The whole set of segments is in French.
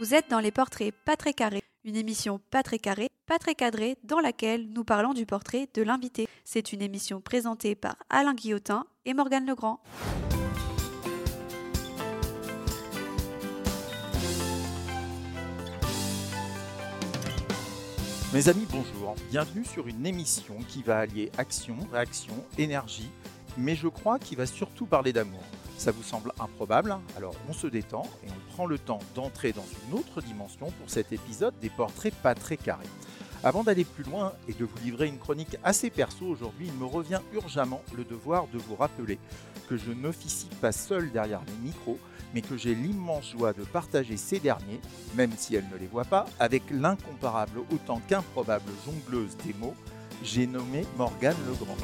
Vous êtes dans les portraits pas très carrés, une émission pas très carrée, pas très cadrée, dans laquelle nous parlons du portrait de l'invité. C'est une émission présentée par Alain Guillotin et Morgane Legrand. Mes amis, bonjour. Bienvenue sur une émission qui va allier action, réaction, énergie, mais je crois qu'il va surtout parler d'amour. Ça vous semble improbable Alors on se détend et on prend le temps d'entrer dans une autre dimension pour cet épisode des portraits pas très carrés. Avant d'aller plus loin et de vous livrer une chronique assez perso aujourd'hui, il me revient urgemment le devoir de vous rappeler que je n'officie pas seul derrière les micros, mais que j'ai l'immense joie de partager ces derniers, même si elle ne les voit pas, avec l'incomparable autant qu'improbable jongleuse des mots, j'ai nommé Morgane Legrand.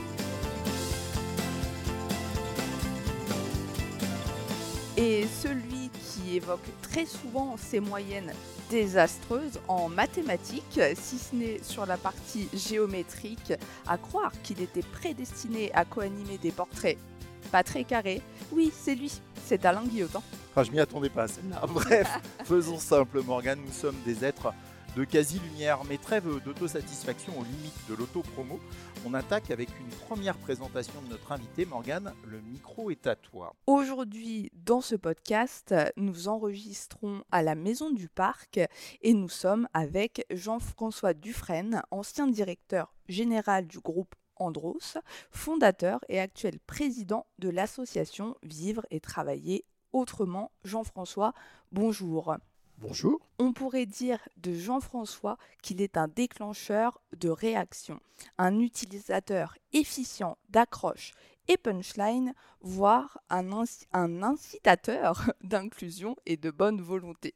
Et celui qui évoque très souvent ses moyennes désastreuses en mathématiques, si ce n'est sur la partie géométrique, à croire qu'il était prédestiné à co-animer des portraits pas très carrés. Oui, c'est lui, c'est Alain Guillotin. Enfin, je m'y attendais pas à celle-là. Bref, faisons simple, Morgane, nous sommes des êtres de quasi-lumière, mais trêve d'autosatisfaction aux limites de l'auto-promo. On attaque avec une première présentation de notre invité, Morgane. Le micro est à toi. Aujourd'hui, dans ce podcast, nous enregistrons à la Maison du Parc et nous sommes avec Jean-François Dufresne, ancien directeur général du groupe Andros, fondateur et actuel président de l'association Vivre et Travailler Autrement. Jean-François, bonjour. Bonjour. On pourrait dire de Jean-François qu'il est un déclencheur de réaction, un utilisateur efficient d'accroche et punchline, voire un, un incitateur d'inclusion et de bonne volonté.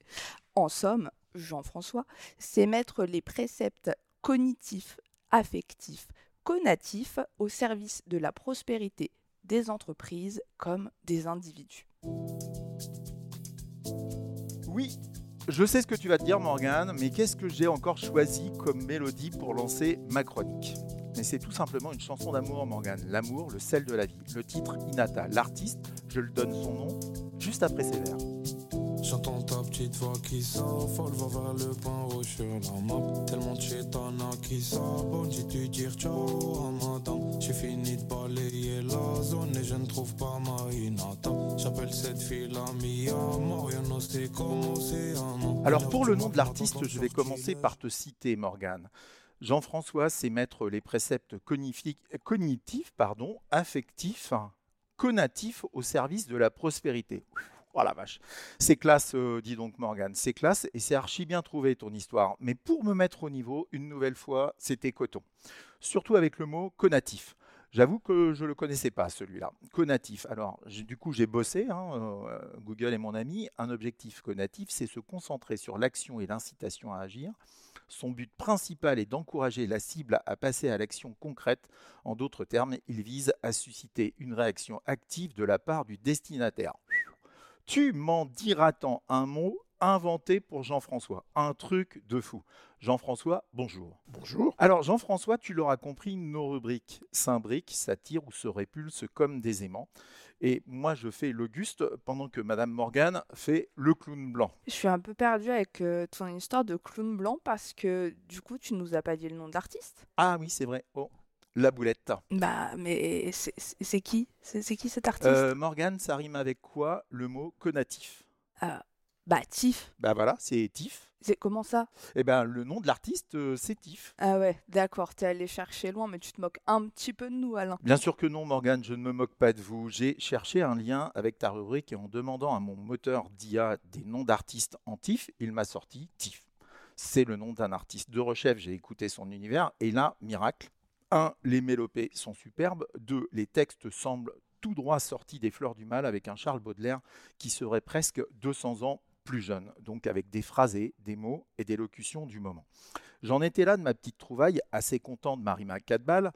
En somme, Jean-François, c'est mettre les préceptes cognitifs, affectifs, conatifs au service de la prospérité des entreprises comme des individus. Oui, je sais ce que tu vas te dire, Morgane, mais qu'est-ce que j'ai encore choisi comme mélodie pour lancer ma chronique? Mais c'est tout simplement une chanson d'amour, Morgane. L'amour, le sel de la vie. Le titre Inata. L'artiste, je le donne son nom juste après ses vers. J'entends ta petite voix qui s'affole, va vers le point rouge sur la map. Tellement de qui s'abonne, j'ai dû dire ciao à madame. J'ai fini de balayer la zone et je ne trouve pas ma inata. J'appelle cette fille la Mia, Mariano, c'est comment c'est Alors pour le nom de l'artiste, je vais commencer par te citer, Morgane. Jean-François sait mettre les préceptes cognitifs, pardon, affectifs, conatifs au service de la prospérité. Oh la vache. C'est classe, euh, dit donc Morgan. C'est classe et c'est archi bien trouvé ton histoire. Mais pour me mettre au niveau, une nouvelle fois, c'était coton. Surtout avec le mot conatif. J'avoue que je ne le connaissais pas celui-là. Conatif. Alors, du coup, j'ai bossé. Hein, euh, Google est mon ami. Un objectif conatif, c'est se concentrer sur l'action et l'incitation à agir. Son but principal est d'encourager la cible à passer à l'action concrète. En d'autres termes, il vise à susciter une réaction active de la part du destinataire. Tu m'en diras tant un mot inventé pour Jean-François. Un truc de fou. Jean-François, bonjour. Bonjour. Alors Jean-François, tu l'auras compris, nos rubriques s'imbriquent, s'attirent ou se répulsent comme des aimants. Et moi, je fais l'Auguste pendant que Madame Morgane fait le clown blanc. Je suis un peu perdue avec euh, ton histoire de clown blanc parce que du coup, tu nous as pas dit le nom d'artiste. Ah oui, c'est vrai. Oh, la boulette. Bah, mais c'est qui? C'est qui cet artiste? Euh, Morgane, ça rime avec quoi? Le mot conatif ah, Bah, Tif. Bah voilà, c'est Tif. C'est comment ça? Eh ben, le nom de l'artiste, euh, c'est Tif. Ah ouais, d'accord, t'es allé chercher loin, mais tu te moques un petit peu de nous, Alain. Bien sûr que non, Morgane, je ne me moque pas de vous. J'ai cherché un lien avec ta rubrique et en demandant à mon moteur d'IA des noms d'artistes en Tif, il m'a sorti Tif. C'est le nom d'un artiste de recherche, j'ai écouté son univers, et là, miracle, 1. Les mélopées sont superbes. 2. Les textes semblent tout droit sortis des fleurs du mal avec un Charles Baudelaire qui serait presque 200 ans plus jeune, donc avec des phrasés, des mots et des locutions du moment. J'en étais là de ma petite trouvaille, assez content de Marima Cadbal,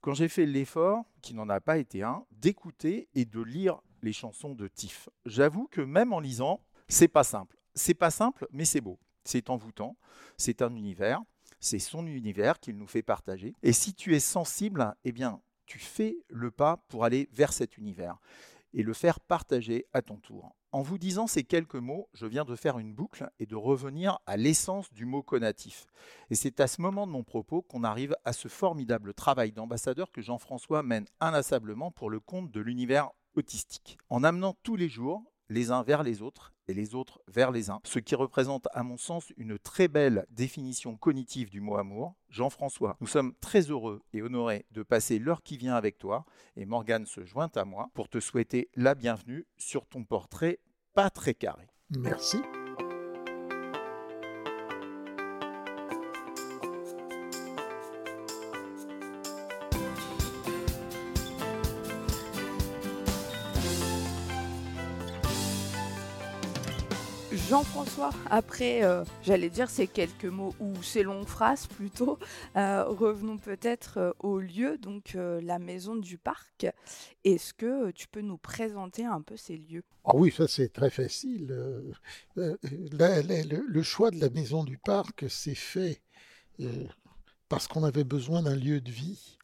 quand j'ai fait l'effort, qui n'en a pas été un, d'écouter et de lire les chansons de Tiff. J'avoue que même en lisant, c'est pas simple. C'est pas simple, mais c'est beau. C'est envoûtant. C'est un univers. C'est son univers qu'il nous fait partager. Et si tu es sensible, eh bien, tu fais le pas pour aller vers cet univers. et le faire partager à ton tour. En vous disant ces quelques mots, je viens de faire une boucle et de revenir à l'essence du mot conatif. Et c'est à ce moment de mon propos qu'on arrive à ce formidable travail d'ambassadeur que Jean-François mène inlassablement pour le compte de l'univers autistique. En amenant tous les jours les uns vers les autres et les autres vers les uns, ce qui représente à mon sens une très belle définition cognitive du mot amour. Jean-François, nous sommes très heureux et honorés de passer l'heure qui vient avec toi et Morgane se joint à moi pour te souhaiter la bienvenue sur ton portrait pas très carré. Merci. Jean-François, après, euh, j'allais dire ces quelques mots ou ces longues phrases plutôt, euh, revenons peut-être euh, au lieu, donc la maison du parc. Est-ce que tu peux nous présenter un peu ces lieux? Ah oui, ça c'est très facile. le, choix de la maison du parc s'est fait parce qu'on avait besoin d'un lieu de vie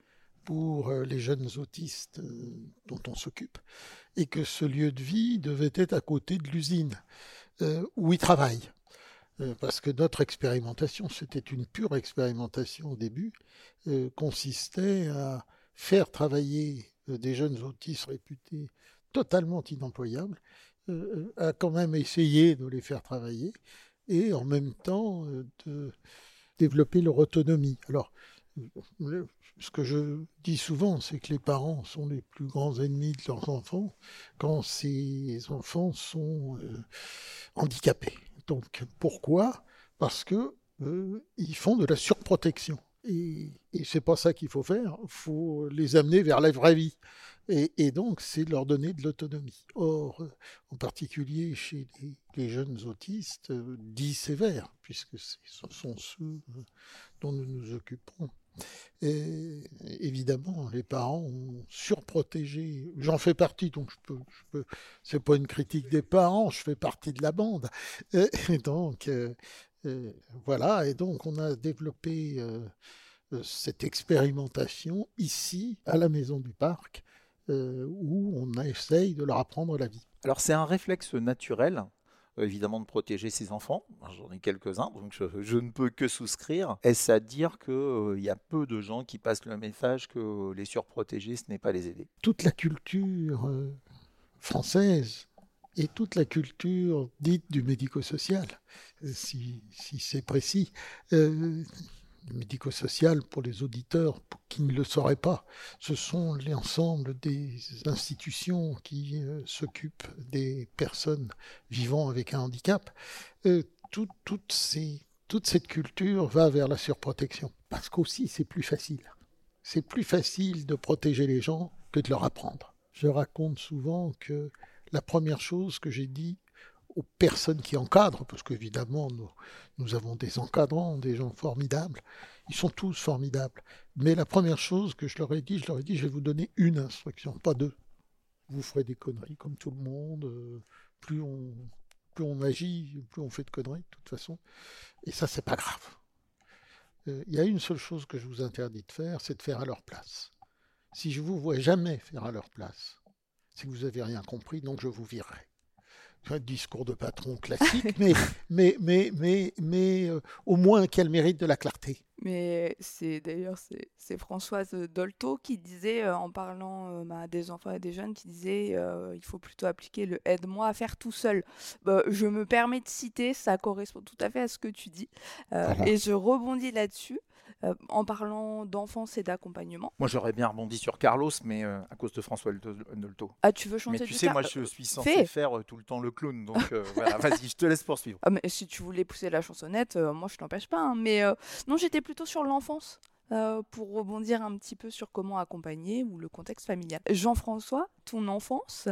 pour les jeunes autistes dont on s'occupe, et que ce lieu de vie devait être à côté de l'usine. Euh, où ils travaillent. Euh, parce que notre expérimentation, c'était une pure expérimentation au début, euh, consistait à faire travailler des jeunes autistes réputés totalement inemployables, à quand même essayer de les faire travailler et en même temps de développer leur autonomie. Alors, ce que je dis souvent, c'est que les parents sont les plus grands ennemis de leurs enfants quand ces enfants sont euh, handicapés. Donc pourquoi? Parce que euh, ils font de la surprotection. Et, et c'est pas ça qu'il faut faire. Il faut les amener vers la vraie vie. Et, donc, c'est leur donner de l'autonomie. Or, euh, en particulier chez les, jeunes autistes, dits sévères, puisque ce sont ceux dont nous nous occupons, et évidemment, les parents ont surprotégé. J'en fais partie, donc je peux. C'est pas une critique des parents, je fais partie de la bande. Et, donc, euh, euh, voilà. Et donc, on a développé euh, cette expérimentation ici, à la Maison du Parc, où on essaye de leur apprendre la vie. Alors, c'est un réflexe naturel évidemment de protéger ses enfants. J'en ai quelques-uns, donc je, ne peux que souscrire. Est-ce à dire qu'il euh, y a peu de gens qui passent le message que les surprotéger, ce n'est pas les aider? Toute la culture euh, française et toute la culture dite du médico-social, si, si c'est précis, euh, médico-social pour les auditeurs qui ne le sauraient pas. Ce sont l'ensemble des institutions qui euh, s'occupent des personnes vivant avec un handicap. Euh, toute cette culture va vers la surprotection. Parce qu'aussi, c'est plus facile. C'est plus facile de protéger les gens que de leur apprendre. Je raconte souvent que la première chose que j'ai dit aux personnes qui encadrent, parce qu'évidemment, nous, nous avons des encadrants, des gens formidables. Ils sont tous formidables. Mais la première chose que je leur ai dit, je leur ai dit, je vais vous donner une instruction, pas deux. Vous ferez des conneries comme tout le monde. Euh, plus on, plus on agit, plus on fait de conneries, de toute façon. Et ça, c'est pas grave. Euh, il y a une seule chose que je vous interdis de faire, c'est de faire à leur place. Si je vous vois jamais faire à leur place, c'est que vous n'avez rien compris, donc je vous virerai un discours de patron classique, mais, mais, mais, mais, mais euh, au moins qu'elle mérite de la clarté. Mais c'est d'ailleurs c'est Françoise Dolto qui disait euh, en parlant euh, bah, des enfants et des jeunes qui disait il faut plutôt appliquer le aide-moi à faire tout seul. Bah, je me permets de citer, ça correspond tout à fait à ce que tu dis et je rebondis là-dessus. Euh, en parlant d'enfance et d'accompagnement. Moi, j'aurais bien rebondi sur Carlos, mais euh, à cause de François Nolto. Ah, tu veux chanter Mais tu sais, moi, je suis censé faire euh, tout le temps le clown, donc voilà, vas-y, je te laisse poursuivre. Ah, mais si tu voulais pousser la chansonnette, moi, je t'empêche pas. Hein, mais non, j'étais plutôt sur l'enfance. pour rebondir un petit peu sur comment accompagner ou le contexte familial. Jean-François, ton enfance,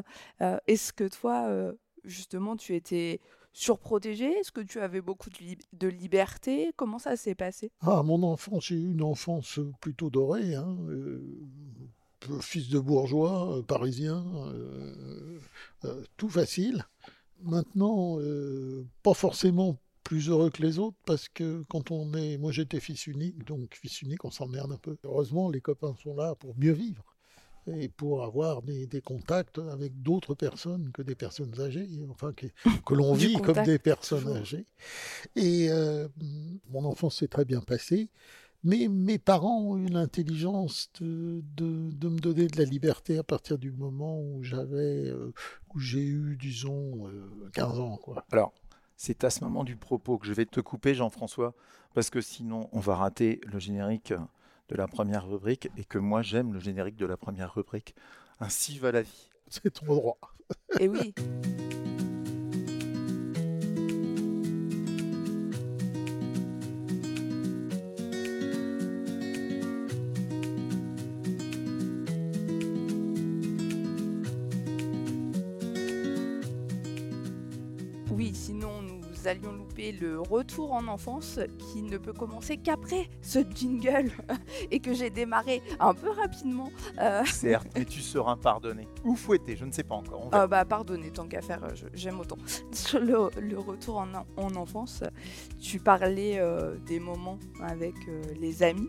est-ce que toi, justement, tu étais surprotégé? Est-ce que tu avais beaucoup de, liberté? Comment ça s'est passé? Ah, mon enfance, j'ai eu une enfance plutôt dorée. Hein, euh, fils de bourgeois, euh, parisien, euh, tout facile. Maintenant, pas forcément plus heureux que les autres parce que quand on est. Moi j'étais fils unique, donc fils unique, on s'emmerde un peu. Heureusement, les copains sont là pour mieux vivre. Et pour avoir des, des contacts avec d'autres personnes que des personnes âgées, enfin que, que l'on vit comme contact, des personnes toujours. âgées. Et euh, mon enfance s'est très bien passée, mais mes parents ont eu l'intelligence de, de, de me donner de la liberté à partir du moment où j'avais, euh, où j'ai eu, disons, euh, 15 ans, quoi. Alors, c'est à ce moment du propos que je vais te couper, Jean-François, parce que sinon, on va rater le générique de la première rubrique et que moi, j'aime le générique de la première rubrique. Ainsi va la vie. C'est ton droit. Et oui, oui, sinon nous allions le retour en enfance qui ne peut commencer qu'après ce jingle et que j'ai démarré un peu rapidement. Euh, Certes, mais tu seras pardonné. Ou fouetté, je ne sais pas encore. on. Ah bah pardonnez, tant qu'à faire, euh, j'aime autant. Sur le, le retour en, en enfance, tu parlais euh, des moments avec euh, les amis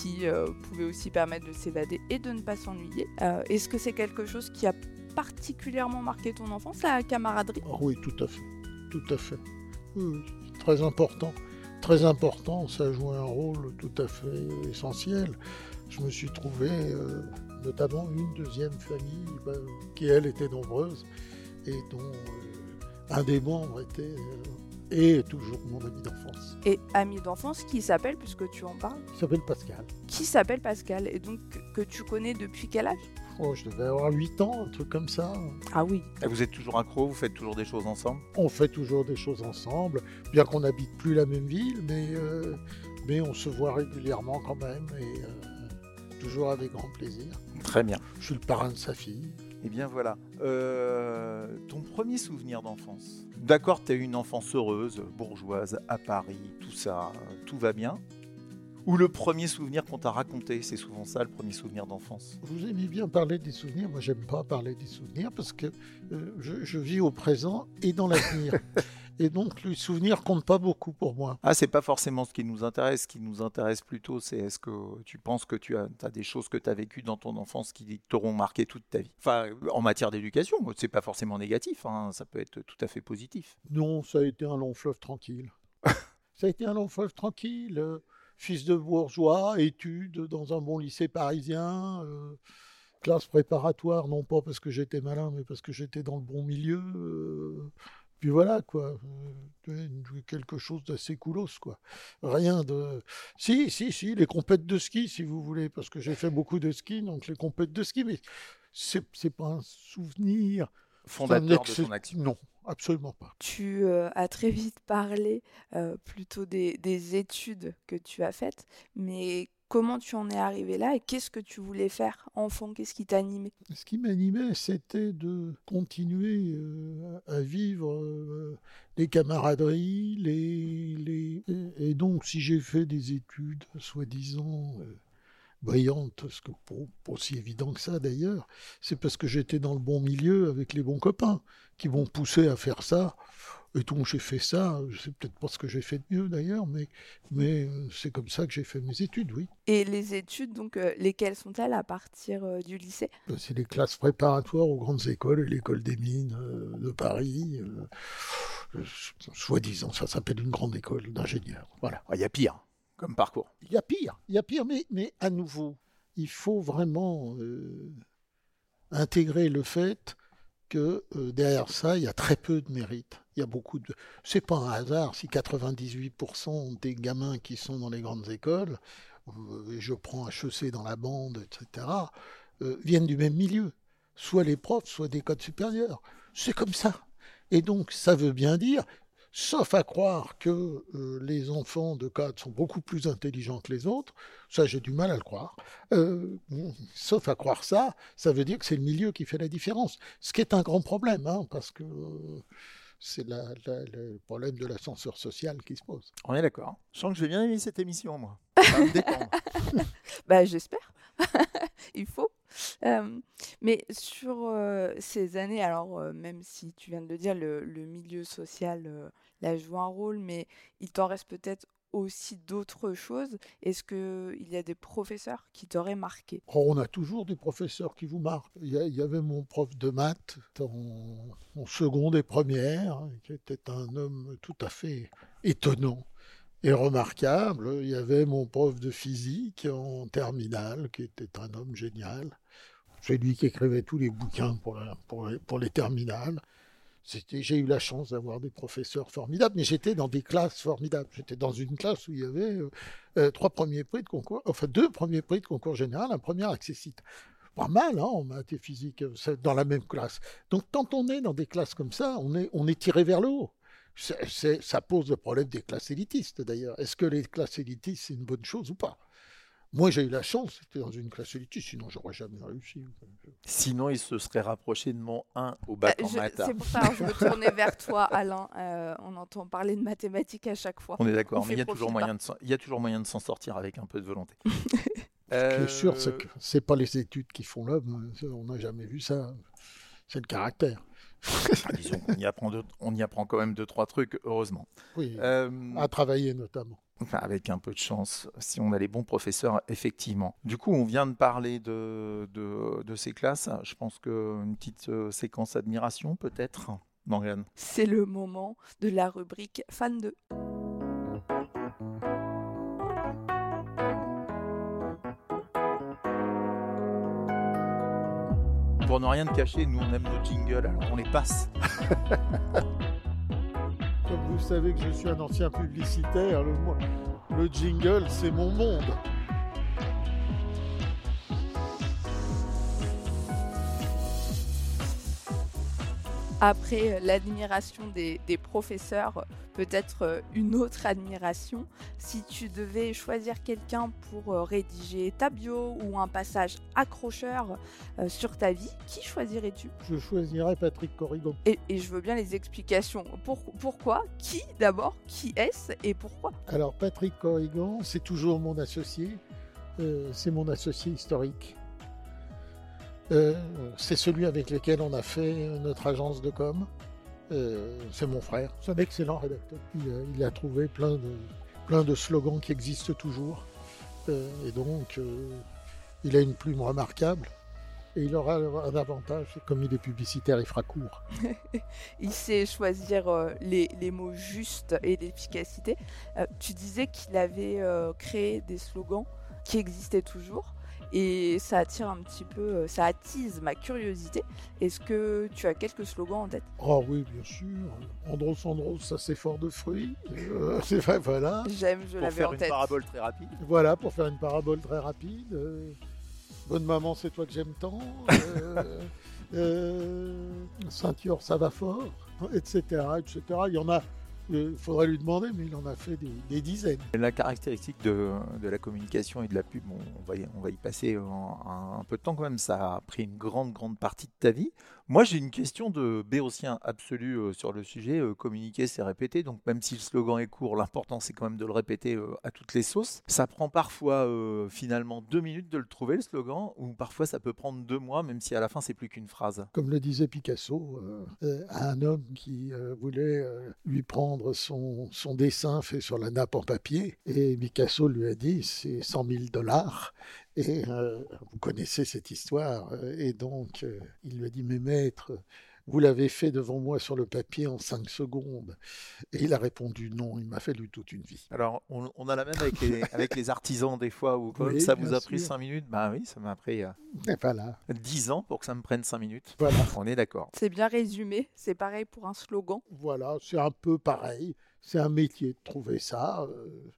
qui euh, pouvaient aussi permettre de s'évader et de ne pas s'ennuyer. Euh, Est-ce que c'est quelque chose qui a particulièrement marqué ton enfance, la camaraderie? Ah oui, tout à fait. Tout à fait. Très important. Très important, ça a joué un rôle tout à fait essentiel. Je me suis trouvé euh, notamment une deuxième famille bah, qui, elle, était nombreuse et dont euh, un des membres était euh, et toujours mon ami d'enfance. Et ami d'enfance qui s'appelle, puisque tu en parles, Il s'appelle Pascal. qui s'appelle Pascal et donc que tu connais depuis quel âge? Oh, je devais avoir 8 ans, un truc comme ça. Ah oui, Et Vous êtes toujours accro, vous faites toujours des choses ensemble? On fait toujours des choses ensemble, bien qu'on n'habite plus la même ville, mais, euh, mais on se voit régulièrement quand même, et euh, toujours avec grand plaisir. Très bien. Je suis le parrain de sa fille. Eh bien voilà. Euh, ton premier souvenir d'enfance? D'accord, tu as eu une enfance heureuse, bourgeoise, à Paris, tout ça, tout va bien Ou le premier souvenir qu'on t'a raconté C'est souvent ça le premier souvenir d'enfance? Vous aimez bien parler des souvenirs, moi j'aime pas parler des souvenirs parce que euh, je, je vis au présent et dans l'avenir. et donc les souvenirs comptent pas beaucoup pour moi. Ah, c'est pas forcément ce qui nous intéresse. Ce qui nous intéresse plutôt, c'est est-ce que tu penses que tu as, as des choses que tu as vécues dans ton enfance qui t'auront marqué toute ta vie? Enfin, en matière d'éducation, c'est pas forcément négatif, hein, ça peut être tout à fait positif. Non, ça a été un long fleuve tranquille. ça a été un long fleuve tranquille. Fils de bourgeois, études dans un bon lycée parisien, euh, classe préparatoire, non pas parce que j'étais malin, mais parce que j'étais dans le bon milieu. euh, puis voilà, quoi. euh, quelque chose d'assez coolos, quoi. Rien de. Si, si, si, les compètes de ski, si vous voulez, parce que j'ai fait beaucoup de ski, donc les compètes de ski, mais c'est pas un souvenir. Fondateur de ton action. Non, absolument pas. Tu euh, as très vite parlé euh, plutôt des, des études que tu as faites, mais comment tu en es arrivé là et qu'est-ce que tu voulais faire enfant Qu'est-ce qui t'animait? Ce qui m'animait, c'était de continuer euh, à vivre euh, les camaraderies, les, les... Et, et donc si j'ai fait des études soi-disant brillantes, ce que pour, pas aussi évident que ça d'ailleurs, c'est parce que j'étais dans le bon milieu avec les bons copains qui m'ont poussé à faire ça. Et donc j'ai fait ça, c'est peut-être pas ce que j'ai fait de mieux d'ailleurs, mais, mais euh, c'est comme ça que j'ai fait mes études, oui. Et les études, donc euh, lesquelles sont-elles à partir euh, du lycée? Ben, C'est les classes préparatoires aux grandes écoles et l'école des mines euh, de Paris. euh, euh, Soi-disant, ça s'appelle une grande école d'ingénieurs. Voilà. Ah, Il y a pire parcours. Il y a pire, il y a pire, mais, à nouveau, il faut vraiment euh, intégrer le fait que euh, derrière ça, il y a très peu de mérite. Il y a beaucoup de. C'est pas un hasard si 98% des gamins qui sont dans les grandes écoles, euh, je prends HEC dans la bande, etc., viennent du même milieu. Soit les profs, soit des codes supérieurs. C'est comme ça. Et donc, ça veut bien dire, sauf à croire que euh, les enfants de cadres sont beaucoup plus intelligents que les autres, ça j'ai du mal à le croire, euh, sauf à croire ça, ça veut dire que c'est le milieu qui fait la différence. Ce qui est un grand problème, hein, parce que euh, c'est la- la- le problème de l'ascenseur social qui se pose. On est d'accord. Je sens que je vais bien aimer cette émission, moi. Ça va me. Bah j'espère. Il faut. Euh, mais sur euh, ces années, alors euh, même si tu viens de le dire, le, milieu social là joue un rôle, mais il t'en reste peut-être aussi d'autres choses. Est-ce qu'il y a des professeurs qui t'auraient marqué? Oh, on a toujours des professeurs qui vous marquent. Il y, avait mon prof de maths en, en seconde et première, qui était un homme tout à fait étonnant et remarquable. Il y avait mon prof de physique en terminale, qui était un homme génial. C'est lui qui écrivait tous les bouquins pour, les- pour les terminales. J'ai eu la chance d'avoir des professeurs formidables, mais j'étais dans des classes formidables. J'étais dans une classe où il y avait euh, euh, trois premiers prix de concours, enfin deux premiers prix de concours général, un premier accessite. Pas mal, hein, en maths et physique, euh, dans la même classe. Donc, quand on est dans des classes comme ça, on est tiré vers le haut. C'est- c'est- ça pose le problème des classes élitistes, d'ailleurs. Est-ce que les classes élitistes, c'est une bonne chose ou pas? Moi, j'ai eu la chance, c'était dans une classe élitiste, sinon j'aurais jamais réussi. Sinon, il se serait rapproché de mon 1 au bac Euh, en je- maths. C'est pour ça que je me tournais vers toi, Alain. Euh, on entend parler de mathématiques à chaque fois. On est d'accord, On mais il y, a toujours moyen de s'en- il y a toujours moyen de s'en sortir avec un peu de volonté. Ce qui est sûr, Euh, c'est que c'est pas les études qui font l'homme. ça, On n'a jamais vu ça. C'est le caractère. Ah, disons qu'on y apprend, deux- on y apprend quand même deux, trois trucs, heureusement. Oui, Euh, à travailler notamment. Enfin, avec un peu de chance, si on a les bons professeurs, effectivement. Du coup, on vient de parler de, de, de ces classes. Je pense qu'une petite euh, séquence admiration, peut-être, Morgane? C'est le moment de la rubrique fan de. Pour ne rien te cacher, nous, on aime nos jingles, alors on les passe. Comme vous savez que je suis un ancien publicitaire, le, jingle, c'est mon monde. Après l'admiration des, des professeurs, peut-être euh, une autre admiration. Si tu devais choisir quelqu'un pour euh, rédiger ta bio ou un passage accrocheur euh, sur ta vie, qui choisirais-tu? Je choisirais Patrick Corrigan. et, et je veux bien les explications. Pour- pourquoi? Qui d'abord? Qui est-ce? Et pourquoi? Alors, Patrick Corrigan, c'est toujours mon associé. Euh, c'est mon associé historique. Euh, c'est celui avec lequel on a fait notre agence de com. Euh, c'est mon frère. C'est un excellent rédacteur. Il, a- il a trouvé plein de, plein de slogans qui existent toujours. Euh, et donc, euh, il a une plume remarquable. Et il aura un avantage, comme il est publicitaire, il fera court. Il sait choisir euh, les, les mots justes et l'efficacité. Euh, tu disais qu'il avait euh, créé des slogans qui existaient toujours. Et ça attire un petit peu, euh, ça attise ma curiosité. Est-ce que tu as quelques slogans en tête? Oh oui, bien sûr. Andros, Andros, ça c'est fort de fruits. Euh, c'est vrai, voilà. J'aime, je Pour l'avais faire en une tête. parabole très rapide. Voilà, pour faire une parabole très rapide. euh, bonne maman, c'est toi que j'aime tant. euh, euh, ceinture, ça va fort, etc., etc. Il y en a, il faudrait lui demander, mais il en a fait des, dizaines. La caractéristique de, la communication et de la pub, on, va, y, passer un, un peu de temps quand même, ça a pris une grande, grande partie de ta vie. Moi, j'ai une question de béotien absolu sur le sujet. Communiquer, c'est répéter, donc même si le slogan est court, l'important, c'est quand même de le répéter à toutes les sauces. Ça prend parfois finalement deux minutes de le trouver, le slogan, ou parfois ça peut prendre deux mois, même si à la fin, c'est plus qu'une phrase? Comme le disait Picasso, euh, à un homme qui voulait lui prendre son, son dessin fait sur la nappe en papier. Et Picasso lui a dit, c'est 100 000 dollars. Et euh, vous connaissez cette histoire. euh, Et donc, euh, il lui a dit, mais maître, vous l'avez fait devant moi sur le papier en 5 secondes. Et il a répondu, non, il m'a fallu toute une vie. Alors, on, on a la même avec les, avec les artisans des fois, où comme Oui, ça vous a pris sûr. cinq minutes, bah oui, ça m'a pris euh, voilà, 10 ans pour que ça me prenne cinq minutes. voilà. On est d'accord. C'est bien résumé. C'est pareil pour un slogan. Voilà, c'est un peu pareil. C'est un métier de trouver ça. euh,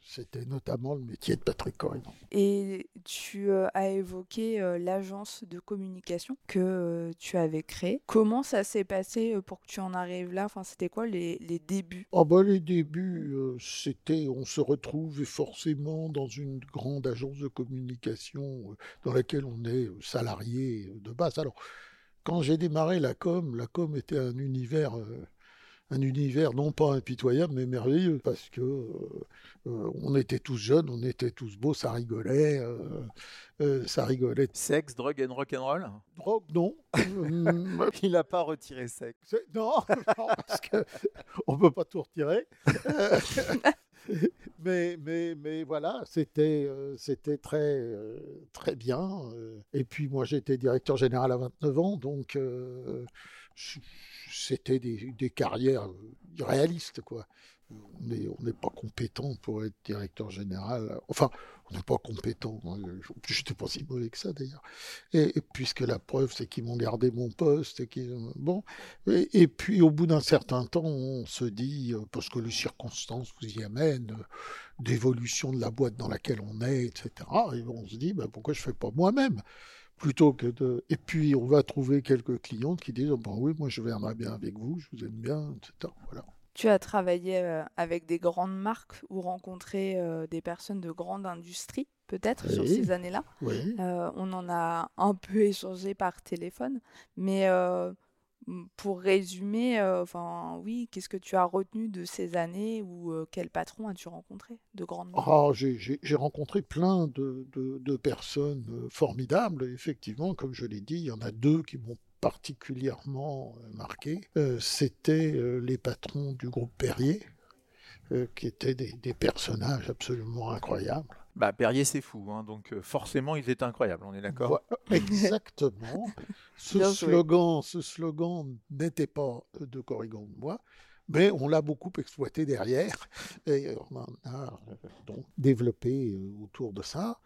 C'était notamment le métier de Patrick Corrigan. Et tu euh, as évoqué euh, l'agence de communication que euh, tu avais créée. Comment ça s'est passé euh, pour que tu en arrives là? Enfin, c'était quoi les, les débuts? Oh bah, les débuts, euh, c'était, on se retrouve forcément dans une grande agence de communication euh, dans laquelle on est euh, salarié euh, de base. Alors, quand j'ai démarré la com, la com était un univers, euh, un univers non pas impitoyable mais merveilleux parce que euh, euh, on était tous jeunes, on était tous beaux, ça rigolait, euh, euh, ça rigolait. Sexe, drogue and rock'n'roll? Drogue, non. Il n'a pas retiré sexe. Non, non, parce que on peut pas tout retirer. Mais, mais, mais voilà, c'était euh, c'était très, euh, très bien. Et puis moi, j'étais directeur général à 29 ans, donc euh, c'était des, carrières irréalistes, quoi. On n'est pas compétent pour être directeur général. Enfin, on n'est pas compétent. hein. Je n'étais pas si mauvais que ça, d'ailleurs. Et, puisque la preuve, c'est qu'ils m'ont gardé mon poste. Et qu'ils- bon. Et, puis, au bout d'un certain temps, on se dit, euh, parce que les circonstances vous y amènent, euh, d'évolution de la boîte dans laquelle on est, etc. Et on se dit, ben, pourquoi je ne fais pas moi-même? Plutôt que de... Et puis, on va trouver quelques clientes qui disent, bon, oui, moi, je viendrai bien avec vous, je vous aime bien, etc. Voilà. Tu as travaillé euh, avec des grandes marques ou rencontré euh, des personnes de grande industrie, peut-être, sur ces années-là? Oui. Euh, on en a un peu échangé par téléphone, mais euh, pour résumer, euh, enfin oui, qu'est-ce que tu as retenu de ces années ou euh, quel patron as-tu rencontré de marques Ah, j'ai rencontré plein de, de- de personnes euh, formidables. Effectivement, comme je l'ai dit, il y en a deux qui m'ont particulièrement marqué. Euh, C'était les patrons du groupe Perrier, qui étaient des, des personnages absolument incroyables. Bah, Perrier, c'est fou, hein, donc euh, forcément, ils étaient incroyables, on est d'accord exactement. ce, Bien joué. slogan, ce slogan n'était pas de Corrigan de moi, mais on l'a beaucoup exploité derrière. Et on en a euh, donc développé euh, autour de ça.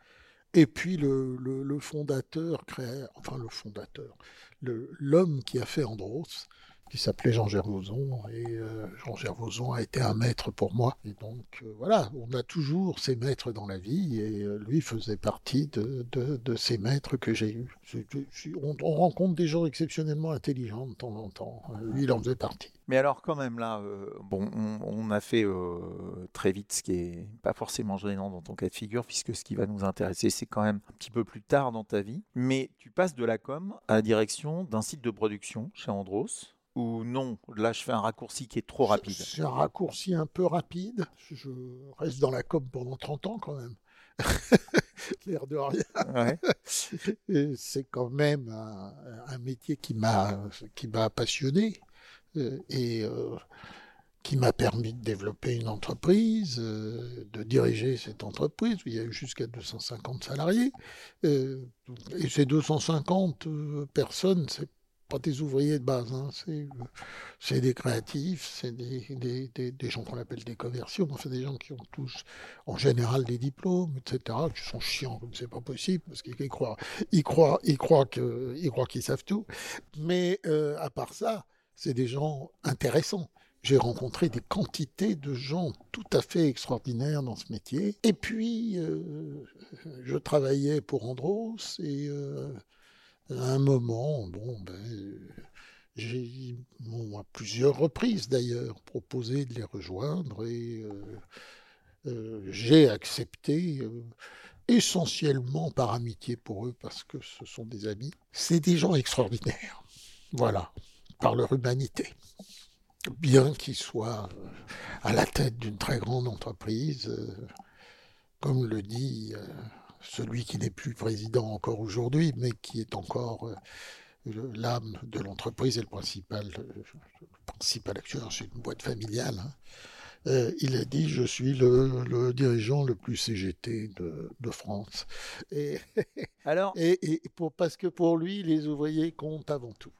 Et puis le, le- le fondateur, créa- enfin le fondateur, le- l'homme qui a fait Andros, qui s'appelait Jean Gervoson, et euh, Jean Gervoson a été un maître pour moi. Et donc euh, voilà, on a toujours ces maîtres dans la vie, et euh, lui faisait partie de, ces maîtres que j'ai eus. On, on rencontre des gens exceptionnellement intelligents de temps en temps. Euh, Lui, il en faisait partie. Mais alors quand même là, bon, on, on a fait très vite ce qui est pas forcément gênant dans ton cas de figure, puisque ce qui va nous intéresser, c'est quand même un petit peu plus tard dans ta vie. Mais tu passes de la com à la direction d'un site de production chez Andros, ou non? Là, je fais un raccourci qui est trop rapide. C'est un raccourci un peu rapide. Je reste dans la com pendant 30 ans quand même. L'air de rien. Ouais. C'est quand même un, un métier qui m'a qui m'a passionné euh, et euh, qui m'a permis de développer une entreprise, euh, de diriger cette entreprise. Il y a eu jusqu'à 250 salariés. Euh, et ces 250 euh, personnes, c'est pas des ouvriers de base, hein, c'est c'est des créatifs, c'est des, des, des, gens qu'on appelle des commerciaux, enfin des gens qui ont tous en général des diplômes, etc., qui sont chiants comme c'est pas possible, parce qu'ils croient, ils croient, ils croient qu'ils savent tout. Mais euh, à part ça, c'est des gens intéressants. J'ai rencontré des quantités de gens tout à fait extraordinaires dans ce métier. Et puis, euh, je travaillais pour Andros et euh, à un moment, bon, ben, euh, j'ai, à plusieurs reprises d'ailleurs, proposé de les rejoindre et euh, euh, j'ai accepté, essentiellement par amitié pour eux, parce que ce sont des amis. C'est des gens extraordinaires, voilà, par leur humanité. Bien qu'ils soient à la tête d'une très grande entreprise, comme le dit celui qui n'est plus président encore aujourd'hui, mais qui est encore euh, l'âme de l'entreprise et le principal, euh, le principal actionnaire, c'est une boîte familiale. hein. Euh, il a dit Je suis le, le dirigeant le plus CGT de, de France. Et, Alors, et, et pour, parce que pour lui, les ouvriers comptent avant tout.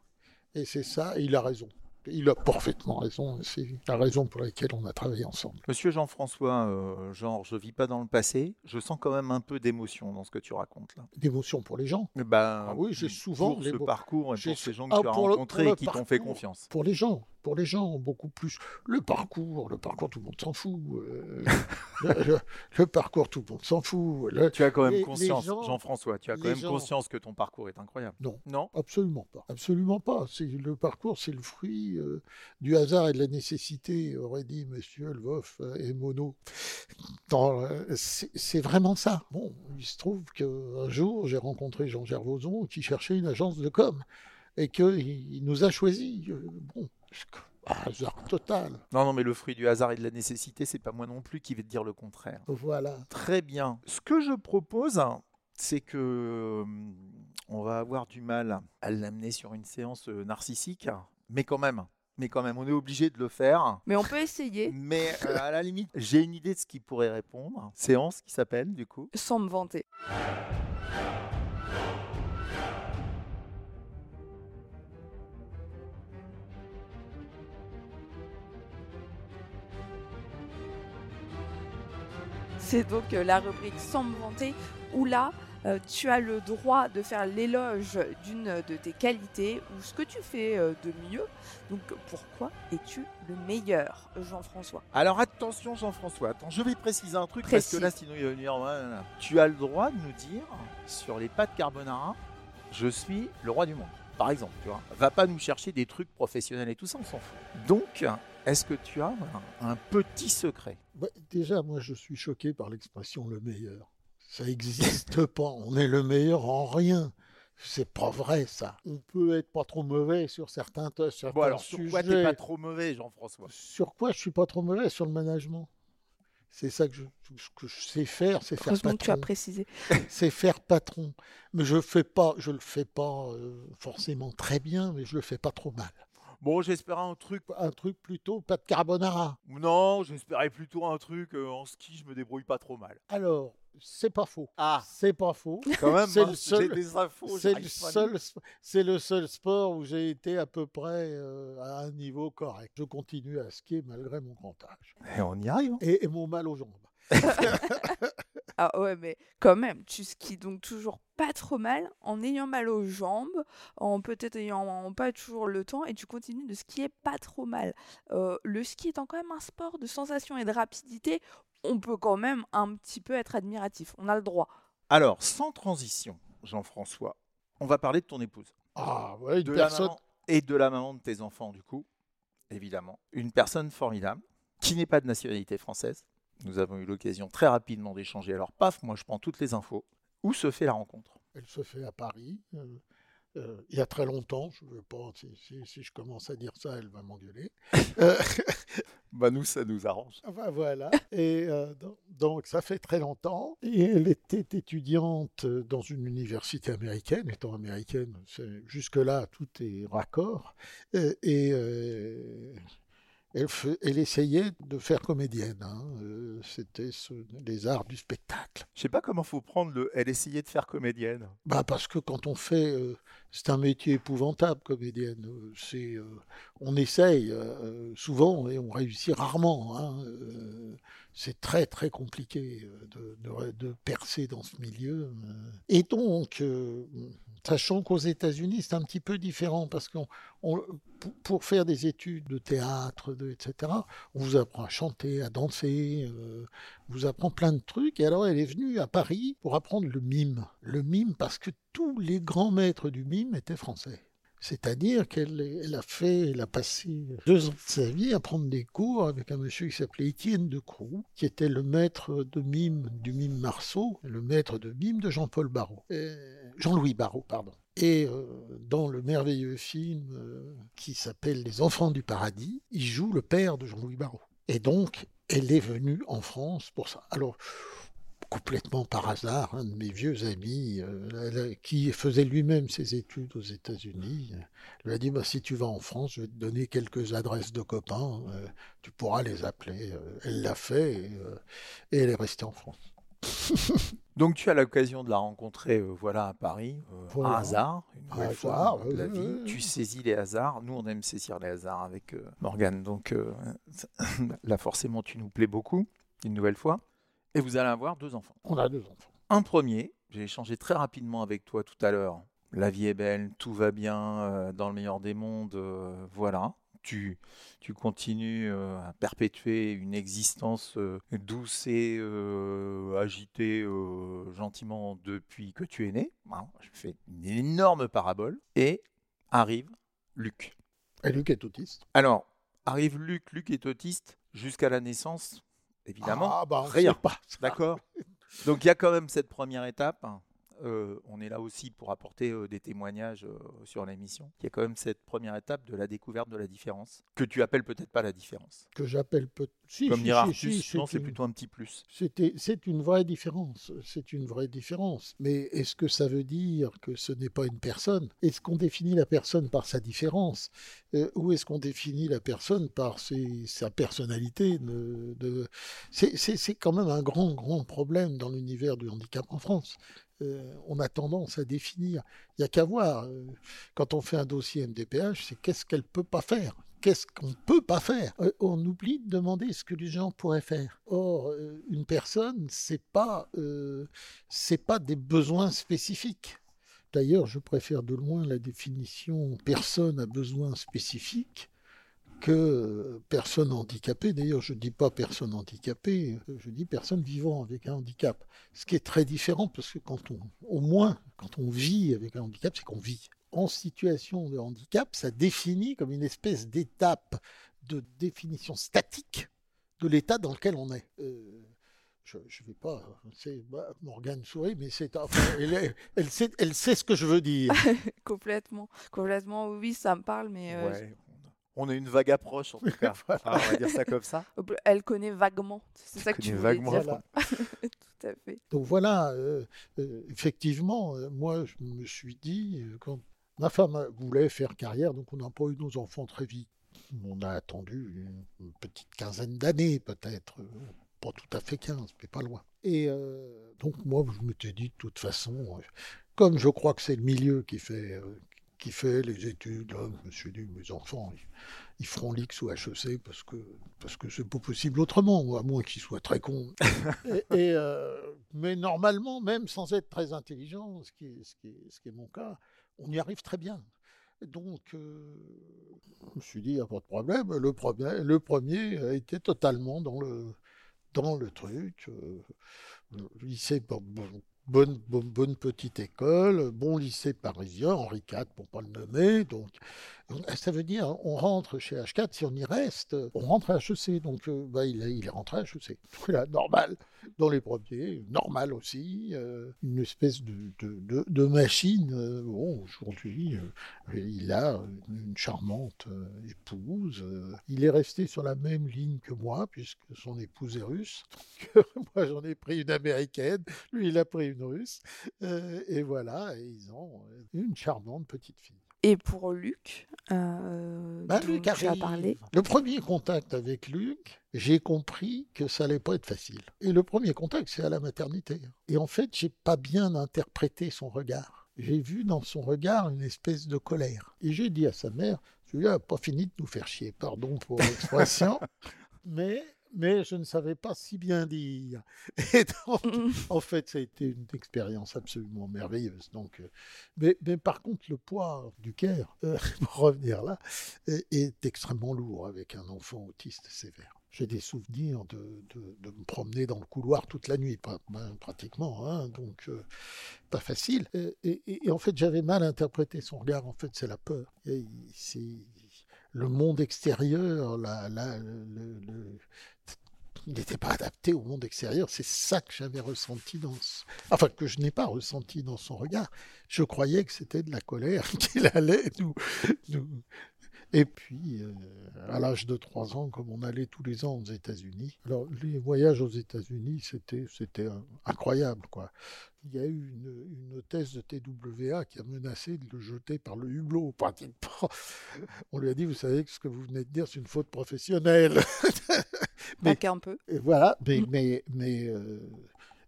Et c'est ça, et il a raison. Il a parfaitement raison. C'est la raison pour laquelle on a travaillé ensemble. Monsieur Jean-François, euh, genre, je vis pas dans le passé, je sens quand même un peu d'émotion dans ce que tu racontes là. D'émotion pour les gens? Eh Ben, Ah oui, j'ai souvent pour les ce parcours et pour ces gens que Ah, tu as le- rencontrés et qui t'ont fait confiance. Pour les gens, pour les gens, beaucoup plus. Le parcours, le parcours, tout le monde s'en fout. euh, le, le- le parcours, tout le monde s'en fout. Le- Tu as quand même Les- conscience, Jean-François, tu as quand même gens- conscience que ton parcours est incroyable. Non. Non? Absolument pas. Absolument pas. C'est le parcours, c'est le fruit euh, du hasard et de la nécessité, aurait dit Monsieur Lvoff euh, et euh, C'est vraiment ça. Bon, il se trouve qu'un jour, j'ai rencontré Jean Gervoson qui cherchait une agence de com et qu'il il nous a choisis. Euh, Bon, hasard total. Non, non, mais le fruit du hasard et de la nécessité, c'est pas moi non plus qui vais te dire le contraire. Voilà. Très bien. Ce que je propose, c'est que euh, on va avoir du mal à l'amener sur une séance euh, narcissique, mais quand même, mais quand même, on est obligé de le faire. Mais on peut essayer Mais euh, à la limite, j'ai une idée de ce qui pourrait répondre. Séance qui s'appelle, du coup. sans me vanter. C'est donc euh, la rubrique sans me vanter où là, euh, tu as le droit de faire l'éloge d'une de tes qualités ou ce que tu fais euh, de mieux. Donc pourquoi es-tu le meilleur, Jean-François? Alors attention Jean-François, attends, je vais préciser un truc Précis. parce que là sinon il va venir. Tu as le droit de nous dire sur les pâtes carbonara, je suis le roi du monde. Par exemple, tu vois. Va pas nous chercher des trucs professionnels et tout ça, on s'en fout. Donc, est-ce que tu as un, un petit secret? Bah, déjà, moi, je suis choqué par l'expression le meilleur. Ça n'existe pas. On est le meilleur en rien. C'est pas vrai, ça. On peut être pas trop mauvais sur certains, certains Bon alors, sur sujets. quoi t'es pas trop mauvais Jean-François? Sur quoi je suis pas trop mauvais? Sur le management. C'est ça que je, ce que je sais faire, c'est faire que tu as patron. précisé. C'est faire patron. Mais je fais pas, je le fais pas euh, forcément très bien, mais je le fais pas trop mal. Bon, j'espérais un truc. Un truc plutôt pas de carbonara. Non, j'espérais plutôt un truc euh, en ski, je me débrouille pas trop mal. Alors, c'est pas faux. Ah, C'est pas faux. quand même, C'est hein, le seul- des infos. C'est le, seul, c'est le seul sport où j'ai été à peu près euh, à un niveau correct. Je continue à skier malgré mon grand âge. Et on y arrive. hein. Et, et mon mal aux jambes. Ah ouais, mais quand même, tu skis donc toujours pas trop mal, en ayant mal aux jambes, en peut-être ayant pas toujours le temps, et tu continues de skier pas trop mal. Euh, le ski étant quand même un sport de sensation et de rapidité, on peut quand même un petit peu être admiratif. On a le droit. Alors, sans transition, Jean-François, on va parler de ton épouse. Ah ouais, une de la personne. maman et de la maman de tes enfants, du coup, évidemment. Une personne formidable, qui n'est pas de nationalité française. Nous avons eu l'occasion très rapidement d'échanger. Alors, paf, moi je prends toutes les infos. Où se fait la rencontre? Elle se fait à Paris. euh, euh, il y a très longtemps, je veux pas, si, si- si je commence à dire ça, elle va m'engueuler. Euh, Bah nous, ça nous arrange. Enfin, voilà. Et euh, do- donc, ça fait très longtemps. Et elle était étudiante dans une université américaine. Étant américaine, jusque-là, tout est raccord. Et, elle, essayait de faire comédienne. hein. Euh, C'était ce- les arts du spectacle. Je sais pas comment faut prendre le. Elle essayait de faire comédienne. Bah parce que quand on fait, euh, c'est un métier épouvantable, comédienne. Euh, C'est, euh, on essaye souvent et on réussit rarement. hein. C'est très très compliqué euh, de, percer dans ce milieu. euh. Et donc, euh, sachant qu'aux États-Unis c'est un petit peu différent parce on- pour, faire des études de théâtre, etc. On vous apprend à chanter, à danser. on vous apprend plein de trucs. Et alors, elle est venue à Paris pour apprendre le mime. Le mime parce que tous les grands maîtres du mime étaient français. C'est-à-dire qu'elle elle a fait, elle a passé deux ans de sa vie à prendre des cours avec un monsieur qui s'appelait Étienne de Croux, qui était le maître de mime du mime Marceau, le maître de mime de Jean-Paul Barrault, Euh, Jean-Louis Barrault, pardon. Et euh, dans le merveilleux film euh, qui s'appelle Les Enfants du Paradis, il joue le père de Jean-Louis Barrault. Et donc, elle est venue en France pour ça. Alors, complètement par hasard, un de mes vieux amis, euh, qui faisait lui-même ses études aux États-Unis, euh, lui a dit bah, si tu vas en France, je vais te donner quelques adresses de copains, euh, tu pourras les appeler. Elle l'a fait et, euh, et elle est restée en France. Donc tu as l'occasion de la rencontrer, voilà, à Paris, Voilà. un hasard, une nouvelle fois de la vie. Tu saisis les hasards. Nous, on aime saisir les hasards avec Morgane. Donc là, forcément, tu nous plais beaucoup, une nouvelle fois. Et vous allez avoir deux enfants. On a deux enfants. Un premier, j'ai échangé très rapidement avec toi tout à l'heure. La vie est belle, tout va bien, euh, dans le meilleur des mondes, euh, voilà. Tu, tu continues euh, à perpétuer une existence euh, douce et euh, agitée euh, gentiment depuis que tu es né. Je fais une énorme parabole. Et arrive Luc. Et Luc est autiste. Alors, arrive Luc, Luc est autiste jusqu'à la naissance, évidemment. Ah, bah, rien. pas. D'accord? Donc il y a quand même cette première étape. Euh, on est là aussi pour apporter euh, des témoignages euh, sur l'émission. Il y a quand même cette première étape de la découverte de la différence, que tu appelles peut-être pas la différence. Que j'appelle peut si, Comme si, dira si, Artus, si, non, c'est une- plutôt un petit plus. C'est une vraie différence. C'est une vraie différence. Mais est-ce que ça veut dire que ce n'est pas une personne? Est-ce qu'on définit la personne par sa différence? Euh, où est-ce qu'on définit la personne par sa personnalité? De, C'est quand même un grand, grand problème dans l'univers du handicap en France. Euh, on a tendance à définir. Il n'y a qu'à voir, euh, quand on fait un dossier MDPH, c'est qu'est-ce qu'elle peut pas faire? Qu'est-ce qu'on ne peut pas faire? On oublie de demander ce que les gens pourraient faire. Or, une personne, c'est pas, c'est pas des besoins spécifiques. D'ailleurs, je préfère de loin la définition personne à besoin spécifique que personne handicapée. D'ailleurs, je ne dis pas personne handicapée, je dis personne vivant avec un handicap. Ce qui est très différent parce que quand on, au moins, quand on vit avec un handicap, c'est qu'on vit. En situation de handicap, ça définit comme une espèce d'étape de définition statique de l'état dans lequel on est. Euh, je ne vais pas. C'est bah, Morgane sourit, mais c'est. elle, elle, sait, elle sait ce que je veux dire. complètement, complètement. Oui, ça me parle, mais. Euh, on a une vague approche en tout cas. Ah, on va dire ça comme ça. Elle connaît vaguement. C'est ça que tu veux vaguement. dire. tout à fait. Donc voilà, euh, euh, effectivement, moi je me suis dit quand ma femme voulait faire carrière, donc on n'a pas eu nos enfants très vite. On a attendu une petite quinzaine d'années peut-être pas tout à fait 15, mais pas loin. Et euh, donc moi, je m'étais dit de toute façon, euh, comme je crois que c'est le milieu qui fait, euh, qui fait les études, là, je me suis dit, mes enfants, ils, feront l'X ou HEC parce que parce que c'est pas possible autrement, à moins qu'ils soient très cons. et, mais normalement, même sans être très intelligent, ce qui est, ce qui est, ce qui est mon cas, on y arrive très bien. Donc, je me suis dit, il n'y a pas de problème. Le premier, le premier a été totalement dans le, dans le truc. Euh, lycée, bon, bonne, petite école, bon lycée parisien, Henri IV pour pas le nommer. Donc, ça veut dire, on rentre chez H4, si on y reste, on rentre à HEC. Donc, euh, bah, il, est rentré à HEC. Voilà, normal dans les premiers, normal aussi, euh, une espèce de, machine. Euh, bon, aujourd'hui, il a une charmante épouse. il est resté sur la même ligne que moi, puisque son épouse est russe. moi, j'en ai pris une américaine, lui, il a pris une russe. et voilà, ils ont une charmante petite fille. Et pour Luc, euh, bah, Luc a parlé. Le premier contact avec Luc, j'ai compris que ça allait pas être facile. Et le premier contact, c'est à la maternité. Et en fait, j'ai pas bien interprété son regard. J'ai vu dans son regard une espèce de colère. Et j'ai dit à sa mère, celui-là n'a pas fini de nous faire chier, pardon pour l'expression, mais mais je ne savais pas si bien dire. Et donc, mmh. en fait, ça a été une expérience absolument merveilleuse. Donc, euh, mais, mais, par contre, le poids du Caire, euh, pour revenir là, est, extrêmement lourd avec un enfant autiste sévère. J'ai des souvenirs de, de, me promener dans le couloir toute la nuit, ben, pratiquement, hein, donc euh, pas facile. Et, et, en fait, j'avais mal interprété son regard. En fait, c'est la peur. C'est le monde extérieur, la, la, le, il n'était pas adapté au monde extérieur. C'est ça que j'avais ressenti dans, enfin que je n'ai pas ressenti dans son regard. Je croyais que c'était de la colère qu'il allait nous, Et puis, euh, à l'âge de 3 ans, comme on allait tous les ans aux États-Unis, alors les voyages aux États-Unis, c'était, c'était incroyable, quoi. Il y a eu une, une, hôtesse de TWA qui a menacé de le jeter par le hublot. On lui a dit, vous savez que ce que vous venez de dire, c'est une faute professionnelle. mais, un peu. Voilà, mais, mais, mais euh,